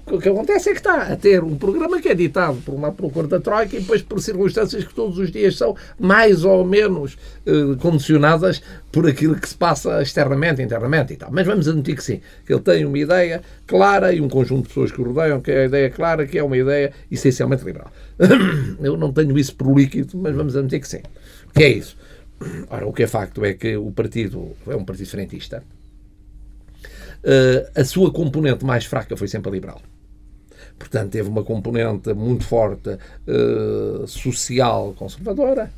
o que acontece é que está a ter um programa que é ditado por uma procura da Troika e depois por circunstâncias que todos os dias são mais ou menos eh, condicionadas por aquilo que se passa externamente, internamente e tal. Mas vamos admitir que sim, que ele tem uma ideia clara e um conjunto de pessoas que o rodeiam que é a ideia clara, que é uma ideia essencialmente liberal. (coughs) Eu não tenho isso por líquido, mas vamos admitir que sim. Que é isso? (coughs) Ora, o que é facto é que o partido é um partido frentista. Uh, a sua componente mais fraca foi sempre a liberal. Portanto, teve uma componente muito forte uh, social conservadora,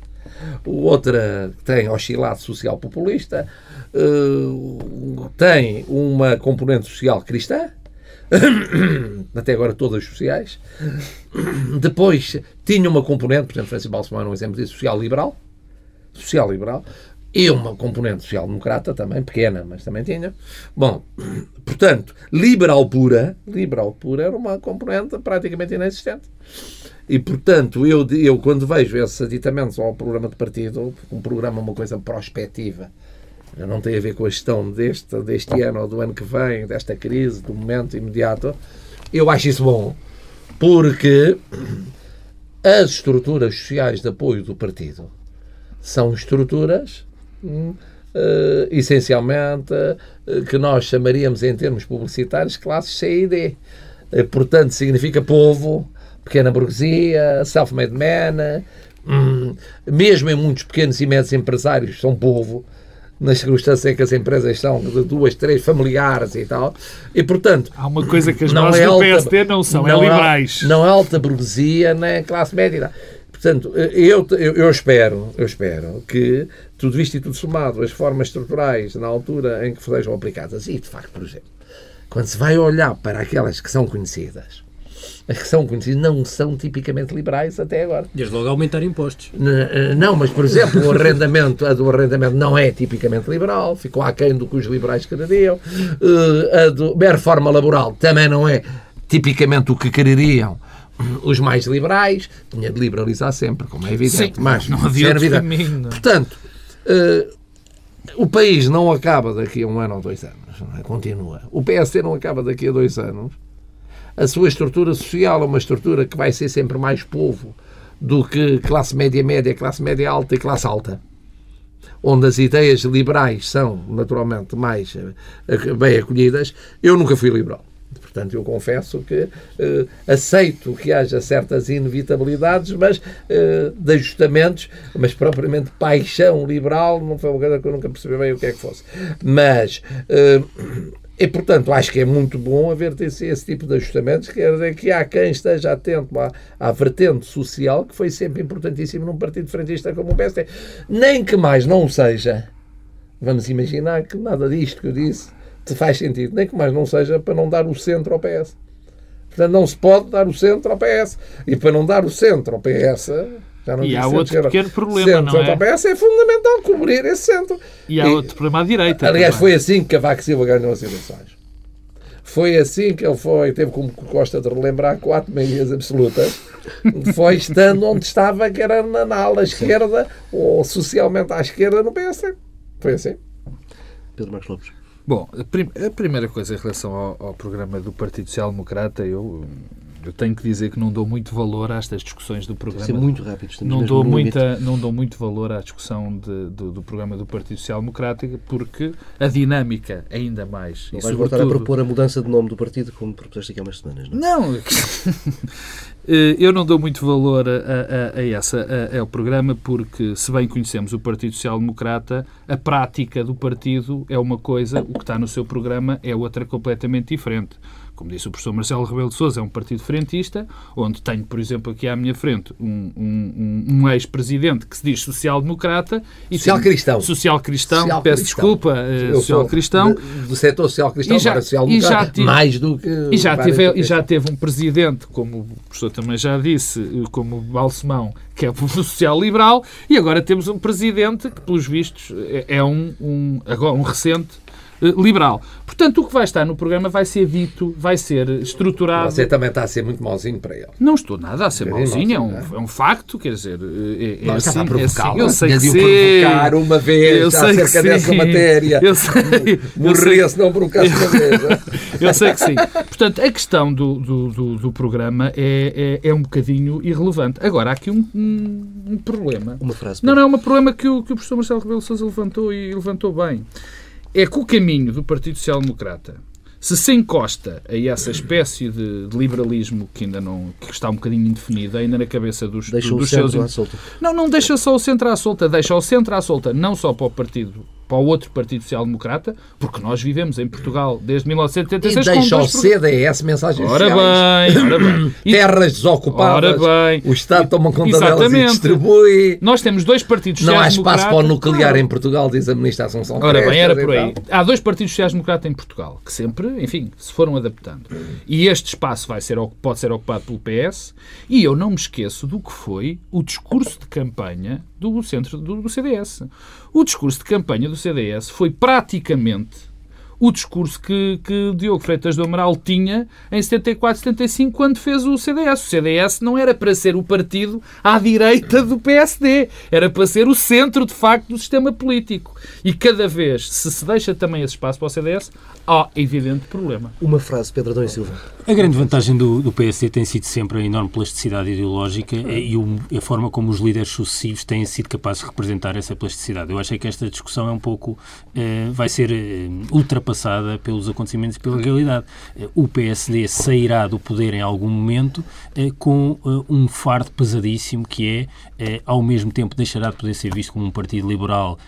outra tem oscilado social populista, uh, tem uma componente social cristã, (coughs) até agora todas sociais. (coughs) Depois tinha uma componente, por exemplo, Francisco Balsemão é um exemplo disso, social liberal, social-liberal, e uma componente social-democrata também, pequena, mas também tinha. Bom, (clears throat) portanto, liberal pura, liberal pura era uma componente praticamente inexistente. E, portanto, eu, eu quando vejo esses aditamentos ao programa de partido, um programa uma coisa prospectiva, não tem a ver com a gestão deste, deste ano ou do ano que vem, desta crise, do momento imediato, eu acho isso bom, porque (clears throat) as estruturas sociais de apoio do partido são estruturas uh, essencialmente uh, que nós chamaríamos em termos publicitários classes C e D. Uh, portanto, significa povo, pequena burguesia, self-made man, um, mesmo em muitos pequenos e médios empresários são povo, nas circunstâncias em que as empresas são de duas, três familiares e tal. E, portanto... Há uma coisa que as não é do alta, PSD não são, é não é liberais. não é alta burguesia, nem classe média. Portanto, eu, eu, eu, espero, eu espero que tudo isto e tudo somado, as formas estruturais na altura em que sejam aplicadas, e de facto, por exemplo, quando se vai olhar para aquelas que são conhecidas, as que são conhecidas não são tipicamente liberais até agora. Desde logo aumentar impostos. Eh, não, mas, por exemplo, o arrendamento, a do arrendamento não é tipicamente liberal, ficou aquém do que os liberais quereriam. Eh, a do, a reforma laboral também não é tipicamente o que quereriam os mais liberais, tinha de liberalizar sempre, como é evidente. Sim, mas não havia outro caminho. Portanto, uh, o país não acaba daqui a um ano ou dois anos, é? continua. O PSD não acaba daqui a dois anos. A sua estrutura social é uma estrutura que vai ser sempre mais povo do que classe média média, classe média alta e classe alta. Onde as ideias liberais são, naturalmente, mais eh, bem acolhidas. Eu nunca fui liberal. Portanto, eu confesso que uh, aceito que haja certas inevitabilidades, mas uh, de ajustamentos, mas propriamente paixão liberal não foi uma coisa que eu nunca percebi bem o que é que fosse. Mas. Uh, e, portanto, acho que é muito bom haver esse, esse tipo de ajustamentos, quer dizer que há quem esteja atento à, à vertente social, que foi sempre importantíssimo num partido frentista como o PSD. Nem que mais não seja, vamos imaginar que nada disto que eu disse faz sentido, nem que mais não seja para não dar o centro ao PS. Portanto, não se pode dar o centro ao PS. E para não dar o centro ao PS, já não e há outro pequeno problema, centro não é? ao PS é fundamental cobrir esse centro. E há e, outro problema à direita. Aliás, também. foi assim que Cavaco Silva ganhou as eleições. Foi assim que ele foi, teve como Costa de relembrar quatro meias absolutas, (laughs) foi estando onde estava, que era na, na ala esquerda, ou socialmente à esquerda no PS. Foi assim. Pedro Marcos Lopes. Bom, a primeira coisa em relação ao, ao programa do Partido Social Democrata, eu, eu tenho que dizer que não dou muito valor a estas discussões do programa. Ser muito rápido. Não dou, muita, não dou muito valor à discussão de, do, do, programa do Partido Social Democrático porque a dinâmica ainda mais. Não vais voltar a propor a mudança de nome do partido como propuseste aqui há umas semanas, não? Não. (laughs) Eh, eu não dou muito valor a, a, a essa, a, ao programa, porque, se bem conhecemos o Partido Social Democrata, a prática do partido é uma coisa, o que está no seu programa é outra completamente diferente como disse o professor Marcelo Rebelo de Sousa, é um partido frentista, onde tenho, por exemplo, aqui à minha frente um, um, um ex-presidente que se diz social-democrata. Social-cristão. Social-cristão, social peço desculpa, uh, social-cristão. Do setor social-cristão para social-democrata, mais do que... E já, tive, e já teve um presidente, como o professor também já disse, eh, como Balsemão, que é (laughs) social-liberal, e agora temos um presidente que, pelos vistos, é, é um, um, agora, um recente eh, liberal. Portanto, o que vai estar no programa vai ser dito, vai ser estruturado. Você também está a ser muito mauzinho para ele. Não estou nada a ser Bocadinho mauzinho, é um, mauzinho, é um facto, quer dizer, é, é Não, assim, estava a é provocá-lo. assim. Eu sei que provocar uma vez Eu sei que acerca dessa matéria. Eu sei, Morria se não provocasse uma vez. (laughs) eu sei que sim. Portanto, a questão do, do, do, do programa é, é, é um bocadinho irrelevante. Agora, há aqui um, um, um problema. Uma frase. Não, não, é um problema que o, que o professor Marcelo Rebelo Sousa levantou e levantou bem. É que o caminho do Partido Social Democrata, se se encosta a essa espécie de, de liberalismo que ainda não que está um bocadinho indefinido, ainda na cabeça dos, Deixa o dos seus. centro à solta. Não, não deixa só o centro à solta, deixa o centro à solta, não só para o partido, para o outro Partido Social Democrata, porque nós vivemos em Portugal desde E 1986 com deixa programas. CDS mensagens Ora sociais. bem, ora bem. (coughs) E Terras desocupadas. Ora bem. O Estado toma conta delas e Exatamente. distribui. nós temos dois partidos Não há espaço para o nuclear Claro. em Portugal, diz a Ministra Assunção Ora bem, era Crestas por e aí. Há dois partidos sociais-democratas em Portugal que sempre, enfim, se foram adaptando. E este espaço vai ser, pode ser ocupado pelo PS. E eu não me esqueço do que foi o discurso de campanha do centro do, do CDS. O discurso de campanha do CDS foi praticamente o discurso que, que Diogo Freitas do Amaral tinha em 74, 75, quando fez o CDS. O CDS não era para ser o partido à direita do PSD, era para ser o centro, de facto, do sistema político. E cada vez, se se deixa também esse espaço para o CDS, há evidente problema. Uma frase, Pedro Adão e Silva. A grande vantagem do, do PSD tem sido sempre a enorme plasticidade ideológica e o- a forma como os líderes sucessivos têm sido capazes de representar essa plasticidade. Eu acho que esta discussão é um pouco. eh, vai ser eh, ultrapassada pelos acontecimentos e pela realidade. Eh, o PSD sairá do poder em algum momento com um fardo pesadíssimo que é, ao mesmo tempo, deixará de poder ser visto como um partido liberal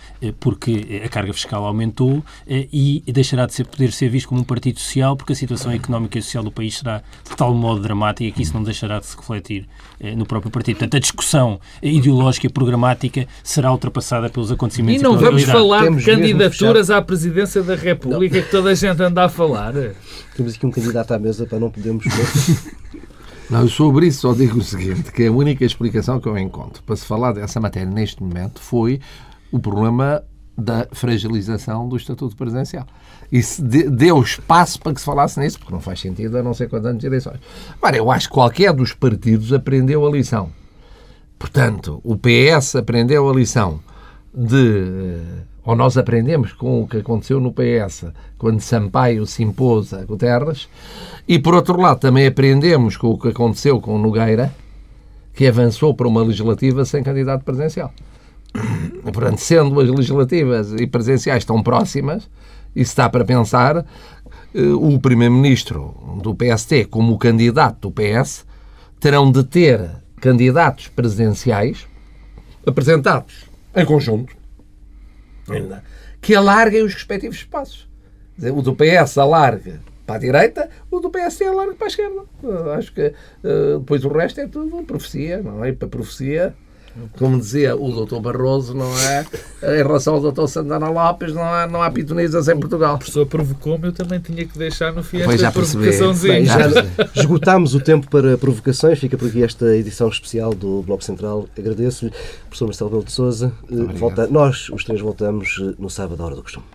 porque a carga fiscal aumentou e deixará de ser, poder ser visto como um partido social porque a situação económica e social do país será de tal modo dramática que isso não deixará de se refletir eh, no próprio partido. Portanto, a discussão ideológica e programática será ultrapassada pelos E acontecimentos não pela vamos realidade. falar Temos de candidaturas à presidência da República que toda a gente anda a falar. Temos aqui um candidato à mesa para não podermos. (laughs) Não, eu sobre isso só digo o seguinte, que a única explicação que eu encontro para se falar dessa matéria neste momento foi o problema da fragilização do Estatuto Presidencial. De- deu espaço para que se falasse nisso, porque não faz sentido a não ser quantos anos de eleições. Agora, eu acho que qualquer dos partidos aprendeu a lição. Portanto, o PS aprendeu a lição de. eh, Ou nós aprendemos com o que aconteceu no PS, quando Sampaio se impôs a Guterres, e por outro lado também aprendemos com o que aconteceu com Nogueira, que avançou para uma legislativa sem candidato presidencial. (clears throat) Portanto, sendo as legislativas e presidenciais tão próximas, isso está para pensar, eh, o Primeiro-Ministro do PST, como o candidato do PS, terão de ter candidatos presidenciais apresentados em conjunto, que alarguem os respectivos espaços. O do PS alarga para a direita, o do PSD alarga para a esquerda. Acho que eh, depois o resto é tudo profecia, não é? Para profecia, como dizia o doutor Barroso, não é? Em relação ao doutor Santana Lopes, não há, não há pitonizas em Portugal. A pessoa provocou-me, eu também tinha que deixar no fim Pois, esta já percebi. provocaçãozinha. Bem, já (laughs) esgotámos o tempo para provocações. Fica por aqui esta edição especial do Bloco Central. Agradeço-lhe, professor Marcelo Belo de Souza. Volta, nós, os três, voltamos no sábado, à hora do costume.